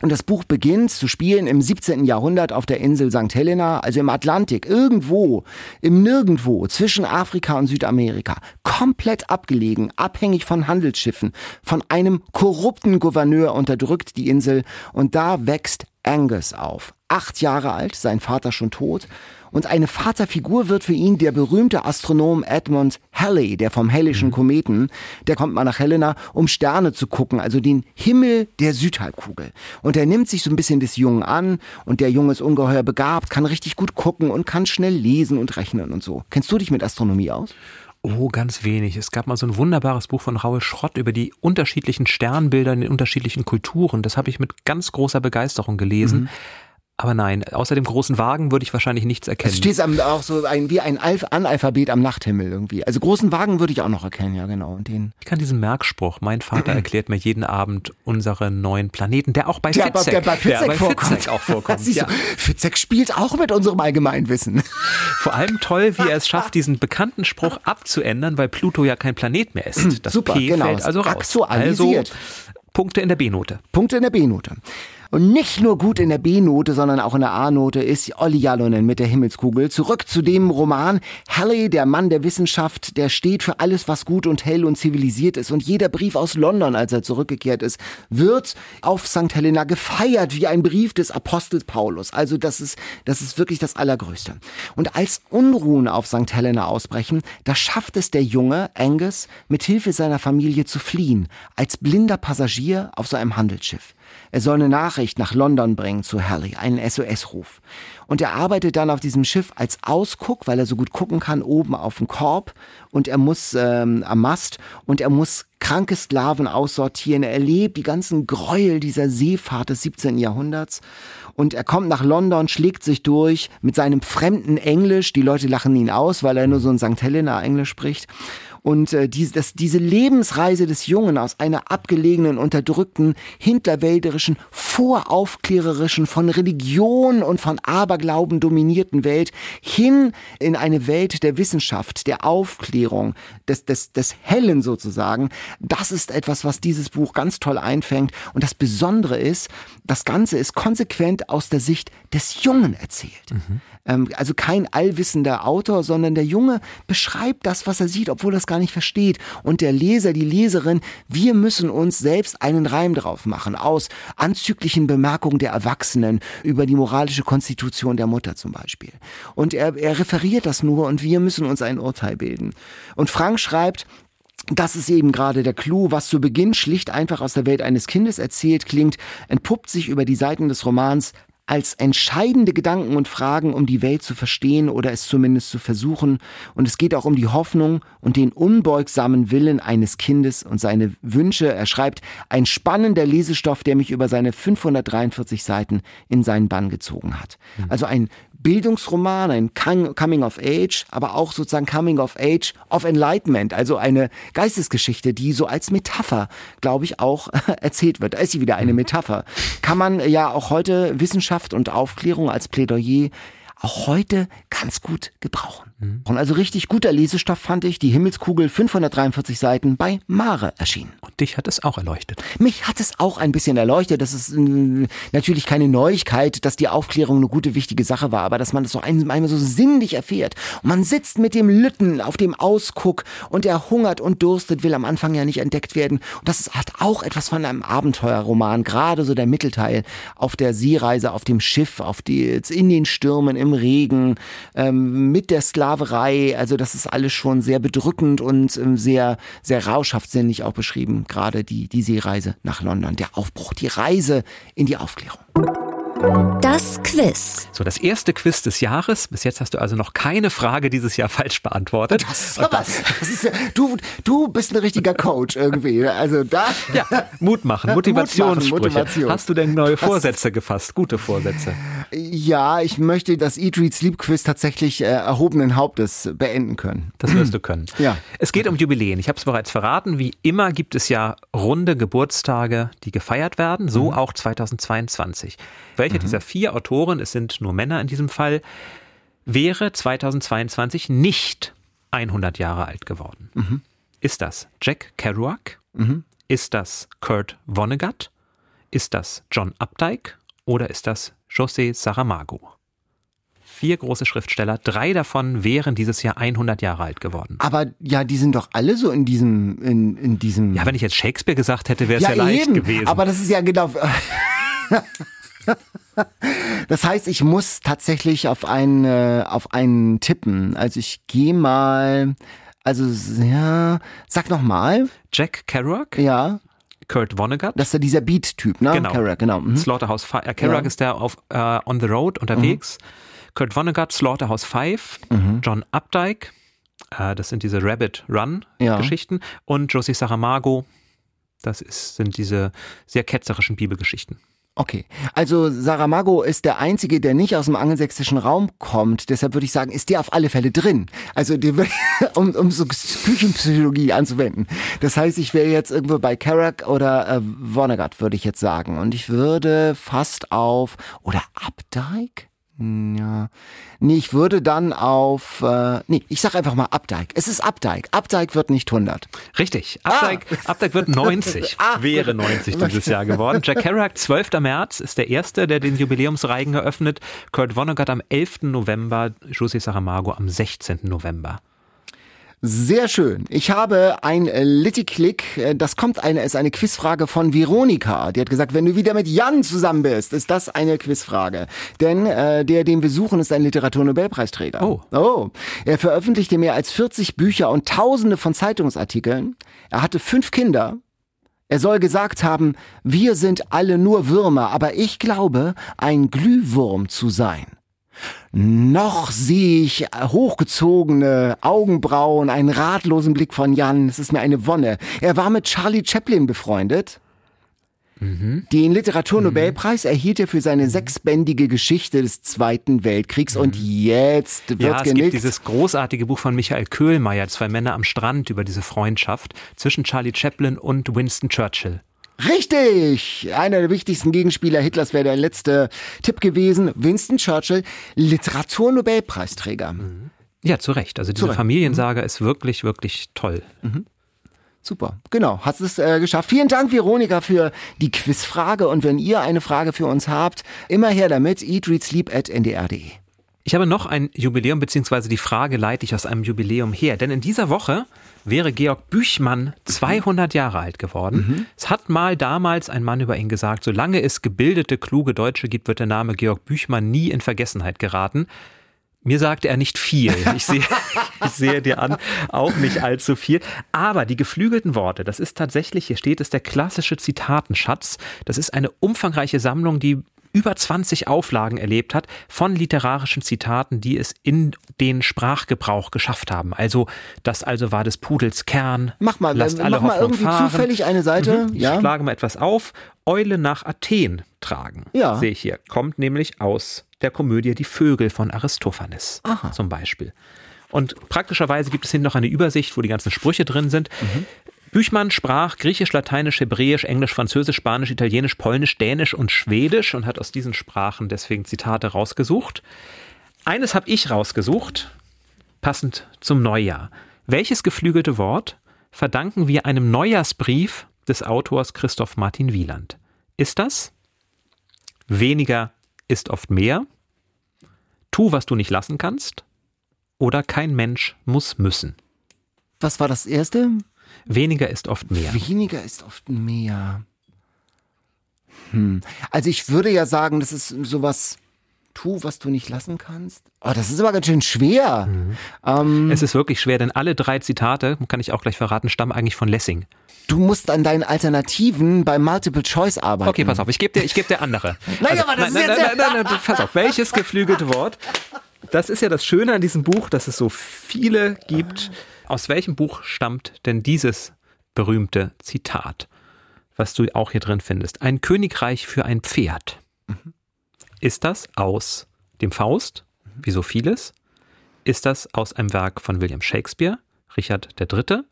Und das Buch beginnt zu spielen im 17. Jahrhundert auf der Insel St. Helena, also im Atlantik, irgendwo, im Nirgendwo, zwischen Afrika und Südamerika. Komplett abgelegen, abhängig von Handelsschiffen, von einem korrupten Gouverneur unterdrückt die Insel und da wächst Angus auf. Acht Jahre alt, sein Vater schon tot. Und eine Vaterfigur wird für ihn der berühmte Astronom Edmund Halley, der vom Halleyschen Kometen. Der kommt mal nach Helena, um Sterne zu gucken, also den Himmel der Südhalbkugel. Und er nimmt sich so ein bisschen des Jungen an und der Junge ist ungeheuer begabt, kann richtig gut gucken und kann schnell lesen und rechnen und so. Kennst du dich mit Astronomie aus? Oh, ganz wenig. Es gab mal so ein wunderbares Buch von Raul Schrott über die unterschiedlichen Sternbilder in den unterschiedlichen Kulturen. Das habe ich mit ganz großer Begeisterung gelesen. Aber nein, außer dem großen Wagen würde ich wahrscheinlich nichts erkennen. Es steht am- auch so ein, wie ein Alf Analphabet am Nachthimmel irgendwie. Also großen Wagen würde ich auch noch erkennen, ja genau. Und den Ich kann diesen Merkspruch. Mein Vater erklärt mir jeden Abend unsere neuen Planeten, der auch bei Der, Fitzek, der bei Fitzek vorkommt. Fitzek auch vorkommt. Ja. du, Fitzek spielt auch mit unserem Allgemeinwissen. Vor allem toll, wie er es schafft, diesen bekannten Spruch abzuändern, weil Pluto ja kein Planet mehr ist. Das Super, P genau. fällt also raus. Aktualisiert. Also Punkte in der B-Note. Punkte in der B-Note. Und nicht nur gut in der B-Note, sondern auch in der A-Note ist Olli Jalonen mit der Himmelskugel. Zurück zu dem Roman. Halley, der Mann der Wissenschaft, der steht für alles, was gut und hell und zivilisiert ist. Und jeder Brief aus London, als er zurückgekehrt ist, wird auf St. Helena gefeiert wie ein Brief des Apostels Paulus. Also das ist, das ist wirklich das Allergrößte. Und als Unruhen auf St. Helena ausbrechen, da schafft es der Junge, Angus, mit Hilfe seiner Familie zu fliehen, als blinder Passagier auf so einem Handelsschiff. Er soll eine Nachricht nach London bringen zu Harry, einen SOS-Ruf. Und er arbeitet dann auf diesem Schiff als Ausguck, weil er so gut gucken kann, oben auf dem Korb. Und er muss ähm, am Mast und er muss kranke Sklaven aussortieren. Er erlebt die ganzen Gräuel dieser Seefahrt des 17. Jahrhunderts. Und er kommt nach London, schlägt sich durch mit seinem fremden Englisch. Die Leute lachen ihn aus, weil er nur so ein St. Helena Englisch spricht. Und äh, diese, das, diese Lebensreise des Jungen aus einer abgelegenen, unterdrückten, hinterwälderischen, voraufklärerischen, von Religion und von Aberglauben dominierten Welt hin in eine Welt der Wissenschaft, der Aufklärung, des, des, des Hellen sozusagen, das ist etwas, was dieses Buch ganz toll einfängt. Und das Besondere ist, das Ganze ist konsequent aus der Sicht des Jungen erzählt. Mhm. Ähm, also kein allwissender Autor, sondern der Junge beschreibt das, was er sieht, obwohl er es gar nicht versteht. Und der Leser, die Leserin, wir müssen uns selbst einen Reim drauf machen aus anzüglichen Bemerkungen der Erwachsenen über die moralische Konstitution der Mutter zum Beispiel. Und er, er referiert das nur und wir müssen uns ein Urteil bilden. Und Frank schreibt, das ist eben gerade der Clou, was zu Beginn schlicht einfach aus der Welt eines Kindes erzählt klingt, entpuppt sich über die Seiten des Romans als entscheidende Gedanken und Fragen, um die Welt zu verstehen oder es zumindest zu versuchen. Und es geht auch um die Hoffnung und den unbeugsamen Willen eines Kindes und seine Wünsche. Er schreibt, ein spannender Lesestoff, der mich über seine 543 Seiten in seinen Bann gezogen hat. Mhm. Also ein Bildungsroman, ein Coming of Age, aber auch sozusagen Coming of Age of Enlightenment, also eine Geistesgeschichte, die so als Metapher, glaube ich, auch erzählt wird. Da ist sie wieder eine mhm. Metapher. Kann man ja auch heute Wissenschaft und Aufklärung als Plädoyer auch heute ganz gut gebrauchen. Mhm. Und also richtig guter Lesestoff fand ich die Himmelskugel 543 Seiten bei Mare erschienen. Und dich hat es auch erleuchtet. Mich hat es auch ein bisschen erleuchtet. Das ist äh, natürlich keine Neuigkeit, dass die Aufklärung eine gute, wichtige Sache war, aber dass man das so einmal so sinnlich erfährt. Und man sitzt mit dem Lütten auf dem Ausguck und er hungert und durstet, will am Anfang ja nicht entdeckt werden. Und das hat auch etwas von einem Abenteuerroman, gerade so der Mittelteil auf der Seereise, auf dem Schiff, auf die, in den Stürmen, im Regen, ähm, mit der Sklaverei. Also das ist alles schon sehr bedrückend und ähm, sehr, sehr rauschhaftsinnig auch beschrieben. Gerade die, die Seereise nach London, der Aufbruch, die Reise in die Aufklärung. Das Quiz. So, das erste Quiz des Jahres. Bis jetzt hast du also noch keine Frage dieses Jahr falsch beantwortet. Das, was, das ist ja, du, du bist ein richtiger Coach irgendwie. Also da. Ja, Mut machen, Motivationssprüche. Mut machen, Motivation. Hast du denn neue Vorsätze gefasst? Gute Vorsätze? Ja, ich möchte das Eat, Read, Sleep Quiz tatsächlich äh, erhobenen Hauptes beenden können. Das wirst du können. Ja. Es geht um Jubiläen. Ich habe es bereits verraten. Wie immer gibt es ja runde Geburtstage, die gefeiert werden. So mhm. auch 2022. Welche mhm. dieser vier Autoren, es sind nur Männer in diesem Fall, wäre 2022 nicht 100 Jahre alt geworden? Mhm. Ist das Jack Kerouac? Mhm. Ist das Kurt Vonnegut? Ist das John Updike? Oder ist das José Saramago? Vier große Schriftsteller, drei davon wären dieses Jahr 100 Jahre alt geworden. Aber ja, die sind doch alle so in diesem, in, in diesem. Ja, wenn ich jetzt Shakespeare gesagt hätte, wäre es ja, ja leicht eben. gewesen. Aber das ist ja genau. Das heißt, ich muss tatsächlich auf einen, äh, auf einen tippen. Also ich gehe mal, also ja, sag noch mal. Jack Kerouac? Ja. Kurt Vonnegut. Das ist ja dieser Beat-Typ, ne? Genau. Kerouac, genau. Mhm. Slaughterhouse Five. Äh, Kerouac ja. ist der auf uh, On the Road unterwegs. Mhm. Kurt Vonnegut, Slaughterhouse Five. Mhm. John Updike. Uh, das sind diese Rabbit Run-Geschichten. Ja. Und Josie Saramago. Das ist, sind diese sehr ketzerischen Bibelgeschichten. Okay, also Saramago ist der Einzige, der nicht aus dem angelsächsischen Raum kommt. Deshalb würde ich sagen, ist der auf alle Fälle drin. Also um, um so Küchenpsychologie anzuwenden. Das heißt, ich wäre jetzt irgendwo bei Kerouac oder äh, Vonnegut, würde ich jetzt sagen. Und ich würde fast auf, oder Updike? Ja. Nee, ich würde dann auf. Äh, nee, ich sag einfach mal Abdeig. Es ist Abdeig. Abdeig wird nicht 100. Richtig. Abdeig, ah. Abdeig wird 90. ah. Wäre 90 dieses Jahr geworden. Jack Kerouac, 12. März, ist der Erste, der den Jubiläumsreigen eröffnet. Kurt Vonnegut am 11. November. José Saramago am 16. November. Sehr schön. Ich habe ein Litty-Click. Das kommt eine, ist eine Quizfrage von Veronika. Die hat gesagt, wenn du wieder mit Jan zusammen bist, ist das eine Quizfrage. Denn äh, der, den wir suchen, ist ein Literaturnobelpreisträger. Oh. Oh. Er veröffentlichte mehr als 40 Bücher und tausende von Zeitungsartikeln. Er hatte fünf Kinder. Er soll gesagt haben, wir sind alle nur Würmer, aber ich glaube, ein Glühwurm zu sein. Noch sehe ich hochgezogene Augenbrauen, einen ratlosen Blick von Jan. Es ist mir eine Wonne. Er war mit Charlie Chaplin befreundet. Mhm. Den Literaturnobelpreis mhm. erhielt er für seine mhm. sechsbändige Geschichte des Zweiten Weltkriegs mhm. und jetzt wird ja, es gibt dieses großartige Buch von Michael Köhlmeier, Zwei Männer am Strand, über diese Freundschaft zwischen Charlie Chaplin und Winston Churchill. Richtig! Einer der wichtigsten Gegenspieler Hitlers wäre der letzte Tipp gewesen. Winston Churchill, Literaturnobelpreisträger. Ja, zu Recht. Also diese Familiensaga mhm. ist wirklich, wirklich toll. Mhm. Super, genau, hast es äh, geschafft. Vielen Dank, Veronika, für die Quizfrage. Und wenn ihr eine Frage für uns habt, immer her damit, eatreadsleep.ndr.de. Ich habe noch ein Jubiläum, beziehungsweise die Frage leite ich aus einem Jubiläum her. Denn in dieser Woche wäre Georg Büchmann 200 Jahre alt geworden. Mhm. Es hat mal damals ein Mann über ihn gesagt, solange es gebildete, kluge Deutsche gibt, wird der Name Georg Büchmann nie in Vergessenheit geraten. Mir sagte er nicht viel. Ich sehe, ich sehe dir an, auch nicht allzu viel. Aber die geflügelten Worte, das ist tatsächlich, hier steht es, der klassische Zitatenschatz. Das ist eine umfangreiche Sammlung, die über 20 Auflagen erlebt hat von literarischen Zitaten, die es in den Sprachgebrauch geschafft haben. Also das also war des Pudels Kern. Mach mal, lasst alle mach mal irgendwie fahren. zufällig eine Seite. Mhm, ich ja. schlage mal etwas auf. Eule nach Athen tragen. Ja. Sehe ich hier. Kommt nämlich aus der Komödie Die Vögel von Aristophanes Aha. zum Beispiel. Und praktischerweise gibt es hier noch eine Übersicht, wo die ganzen Sprüche drin sind. Mhm. Büchmann sprach Griechisch, Lateinisch, Hebräisch, Englisch, Französisch, Spanisch, Italienisch, Polnisch, Dänisch und Schwedisch und hat aus diesen Sprachen deswegen Zitate rausgesucht. Eines habe ich rausgesucht, passend zum Neujahr. Welches geflügelte Wort verdanken wir einem Neujahrsbrief des Autors Christoph Martin Wieland? Ist das weniger ist oft mehr, tu, was du nicht lassen kannst, oder kein Mensch muss müssen? Was war das erste? Weniger ist oft mehr. Weniger ist oft mehr. Hm. Also ich würde ja sagen, das ist sowas, tu, was du nicht lassen kannst. Oh, das ist aber ganz schön schwer. Mhm. Ähm, es ist wirklich schwer, denn alle drei Zitate, kann ich auch gleich verraten, stammen eigentlich von Lessing. Du musst an deinen Alternativen bei Multiple Choice arbeiten. Okay, pass auf, ich gebe dir, ich geb dir andere. Nein, also, aber das nein, ist nein, jetzt nein, nein, nein, pass auf, welches geflügelte Wort? Das ist ja das Schöne an diesem Buch, dass es so viele gibt. Aus welchem Buch stammt denn dieses berühmte Zitat, was du auch hier drin findest? Ein Königreich für ein Pferd. Mhm. Ist das aus dem Faust, wie so vieles? Ist das aus einem Werk von William Shakespeare, Richard III.?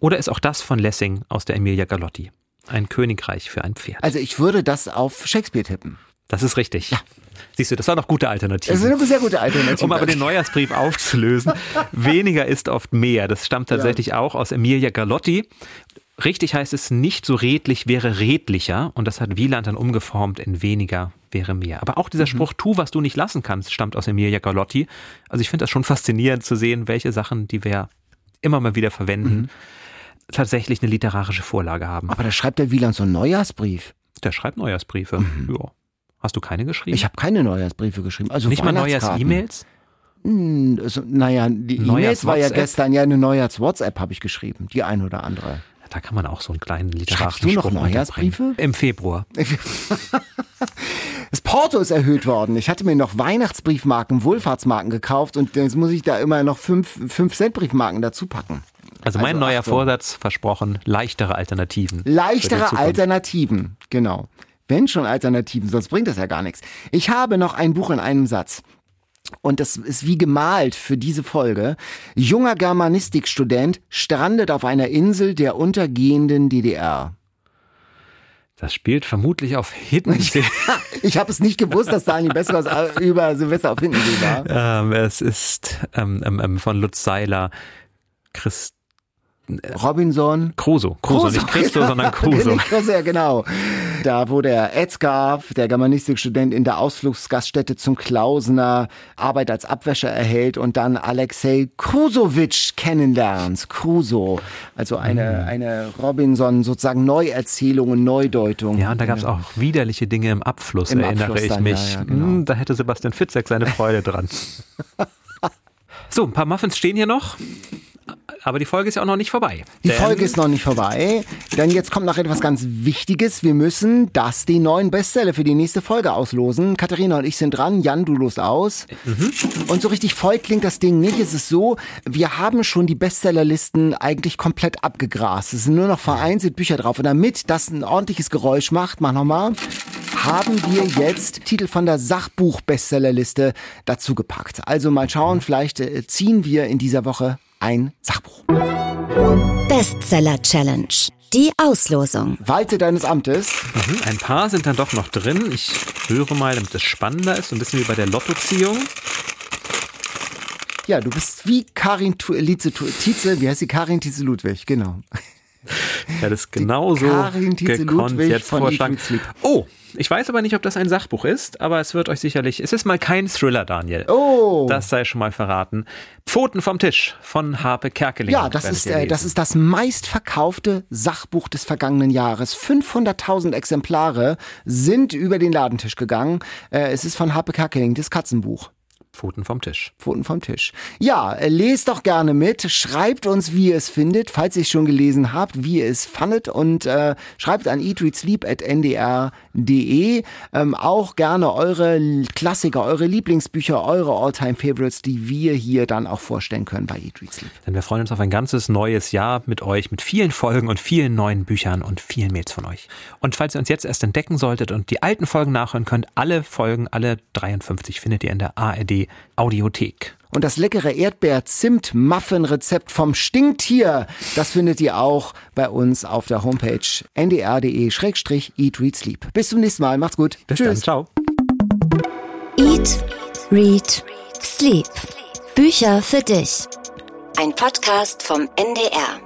Oder ist auch das von Lessing aus der Emilia Galotti? Ein Königreich für ein Pferd. Also ich würde das auf Shakespeare tippen. Das ist richtig. Ja. Siehst du, das war noch gute Alternative. Das ist eine sehr gute Alternative. Um aber den Neujahrsbrief aufzulösen. weniger ist oft mehr. Das stammt tatsächlich ja. auch aus Emilia Galotti. Richtig heißt es, nicht so redlich wäre redlicher. Und das hat Wieland dann umgeformt in weniger wäre mehr. Aber auch dieser mhm. Spruch, tu, was du nicht lassen kannst, stammt aus Emilia Galotti. Also ich finde das schon faszinierend zu sehen, welche Sachen, die wir immer mal wieder verwenden, mhm. tatsächlich eine literarische Vorlage haben. Aber da schreibt der Wieland so einen Neujahrsbrief. Der schreibt Neujahrsbriefe. Mhm. Ja. Hast du keine geschrieben? Ich habe keine Neujahrsbriefe geschrieben. Also Nicht mal Neujahrs-E-Mails? Hm, also, naja, die E-Mails war ja gestern ja eine Neujahrs-WhatsApp habe ich geschrieben, die ein oder andere. Da kann man auch so einen kleinen literarischen Schreibst du noch Neujahrsbriefe? Im Februar. Das Porto ist erhöht worden. Ich hatte mir noch Weihnachtsbriefmarken, Wohlfahrtsmarken gekauft und jetzt muss ich da immer noch 5 Cent Briefmarken dazu packen. Also mein also, neuer Achtung. Vorsatz versprochen, leichtere Alternativen. Leichtere Alternativen, genau. Wenn schon Alternativen, sonst bringt das ja gar nichts. Ich habe noch ein Buch in einem Satz. Und das ist wie gemalt für diese Folge. Junger Germanistikstudent strandet auf einer Insel der untergehenden DDR. Das spielt vermutlich auf Hiddensee. ich habe es nicht gewusst, dass Daniel Besseres über Silvester auf Hiddensee war. Ähm, es ist ähm, ähm, ähm von Lutz Seiler, Christ Robinson. Crusoe. Crusoe, nicht Christo, ja, sondern Crusoe. Ja, genau. Da, wo der Edgar, der Germanistikstudent, in der Ausflugsgaststätte zum Klausener Arbeit als Abwäscher erhält und dann Alexei Krusowitsch kennenlernt. Crusoe. Also eine, mhm. eine Robinson sozusagen Neuerzählung und Neudeutung. Ja, und da gab es auch widerliche Dinge im Abfluss, Im erinnere Abfluss ich dann, mich. Ja, ja, genau. Hm, da hätte Sebastian Fitzek seine Freude dran. so, ein paar Muffins stehen hier noch. Aber die Folge ist ja auch noch nicht vorbei. Die Folge ist noch nicht vorbei, denn jetzt kommt noch etwas ganz Wichtiges. Wir müssen das, die neuen Bestseller für die nächste Folge auslosen. Katharina und ich sind dran. Jan, du lost aus. Mhm. Und so richtig voll klingt das Ding nicht. Es ist so, wir haben schon die Bestsellerlisten eigentlich komplett abgegrast. Es sind nur noch vereinzelt Bücher drauf. Und damit das ein ordentliches Geräusch macht, mach nochmal haben wir jetzt Titel von der Sachbuch-Bestsellerliste dazu gepackt. Also mal schauen, vielleicht äh, ziehen wir in dieser Woche ein Sachbuch. Bestseller Challenge. Die Auslosung. Walte deines Amtes. Mhm, ein paar sind dann doch noch drin. Ich höre mal, damit es spannender ist, so ein bisschen wie bei der Lottoziehung. Ja, du bist wie Karin Tietze, wie heißt sie? Karin Tietze Ludwig, genau. Ja, das genauso gekonnt Ludwig jetzt vorschlagen. Oh, ich weiß aber nicht, ob das ein Sachbuch ist, aber es wird euch sicherlich, es ist mal kein Thriller, Daniel. Oh. Das sei schon mal verraten. Pfoten vom Tisch von Harpe Kerkeling. Ja, das ist, äh, das ist das meistverkaufte Sachbuch des vergangenen Jahres. 500.000 Exemplare sind über den Ladentisch gegangen. Äh, es ist von Harpe Kerkeling, das Katzenbuch. Pfoten vom Tisch. Pfoten vom Tisch. Ja, äh, lest doch gerne mit, schreibt uns, wie ihr es findet, falls ihr es schon gelesen habt, wie ihr es fandet und äh, schreibt an eatreadsleep.ndr.de ähm, auch gerne eure Klassiker, eure Lieblingsbücher, eure Alltime favorites die wir hier dann auch vorstellen können bei Eat Read Sleep. Denn wir freuen uns auf ein ganzes neues Jahr mit euch, mit vielen Folgen und vielen neuen Büchern und vielen Mails von euch. Und falls ihr uns jetzt erst entdecken solltet und die alten Folgen nachhören könnt, alle Folgen, alle 53 findet ihr in der ARD Audiothek. Und das leckere Erdbeer-Zimt-Muffin-Rezept vom Stinktier, das findet ihr auch bei uns auf der Homepage ndr.de-eat, read, sleep. Bis zum nächsten Mal. Macht's gut. Bis Tschüss. dann. Ciao. Eat, Read, Sleep. Bücher für dich. Ein Podcast vom NDR.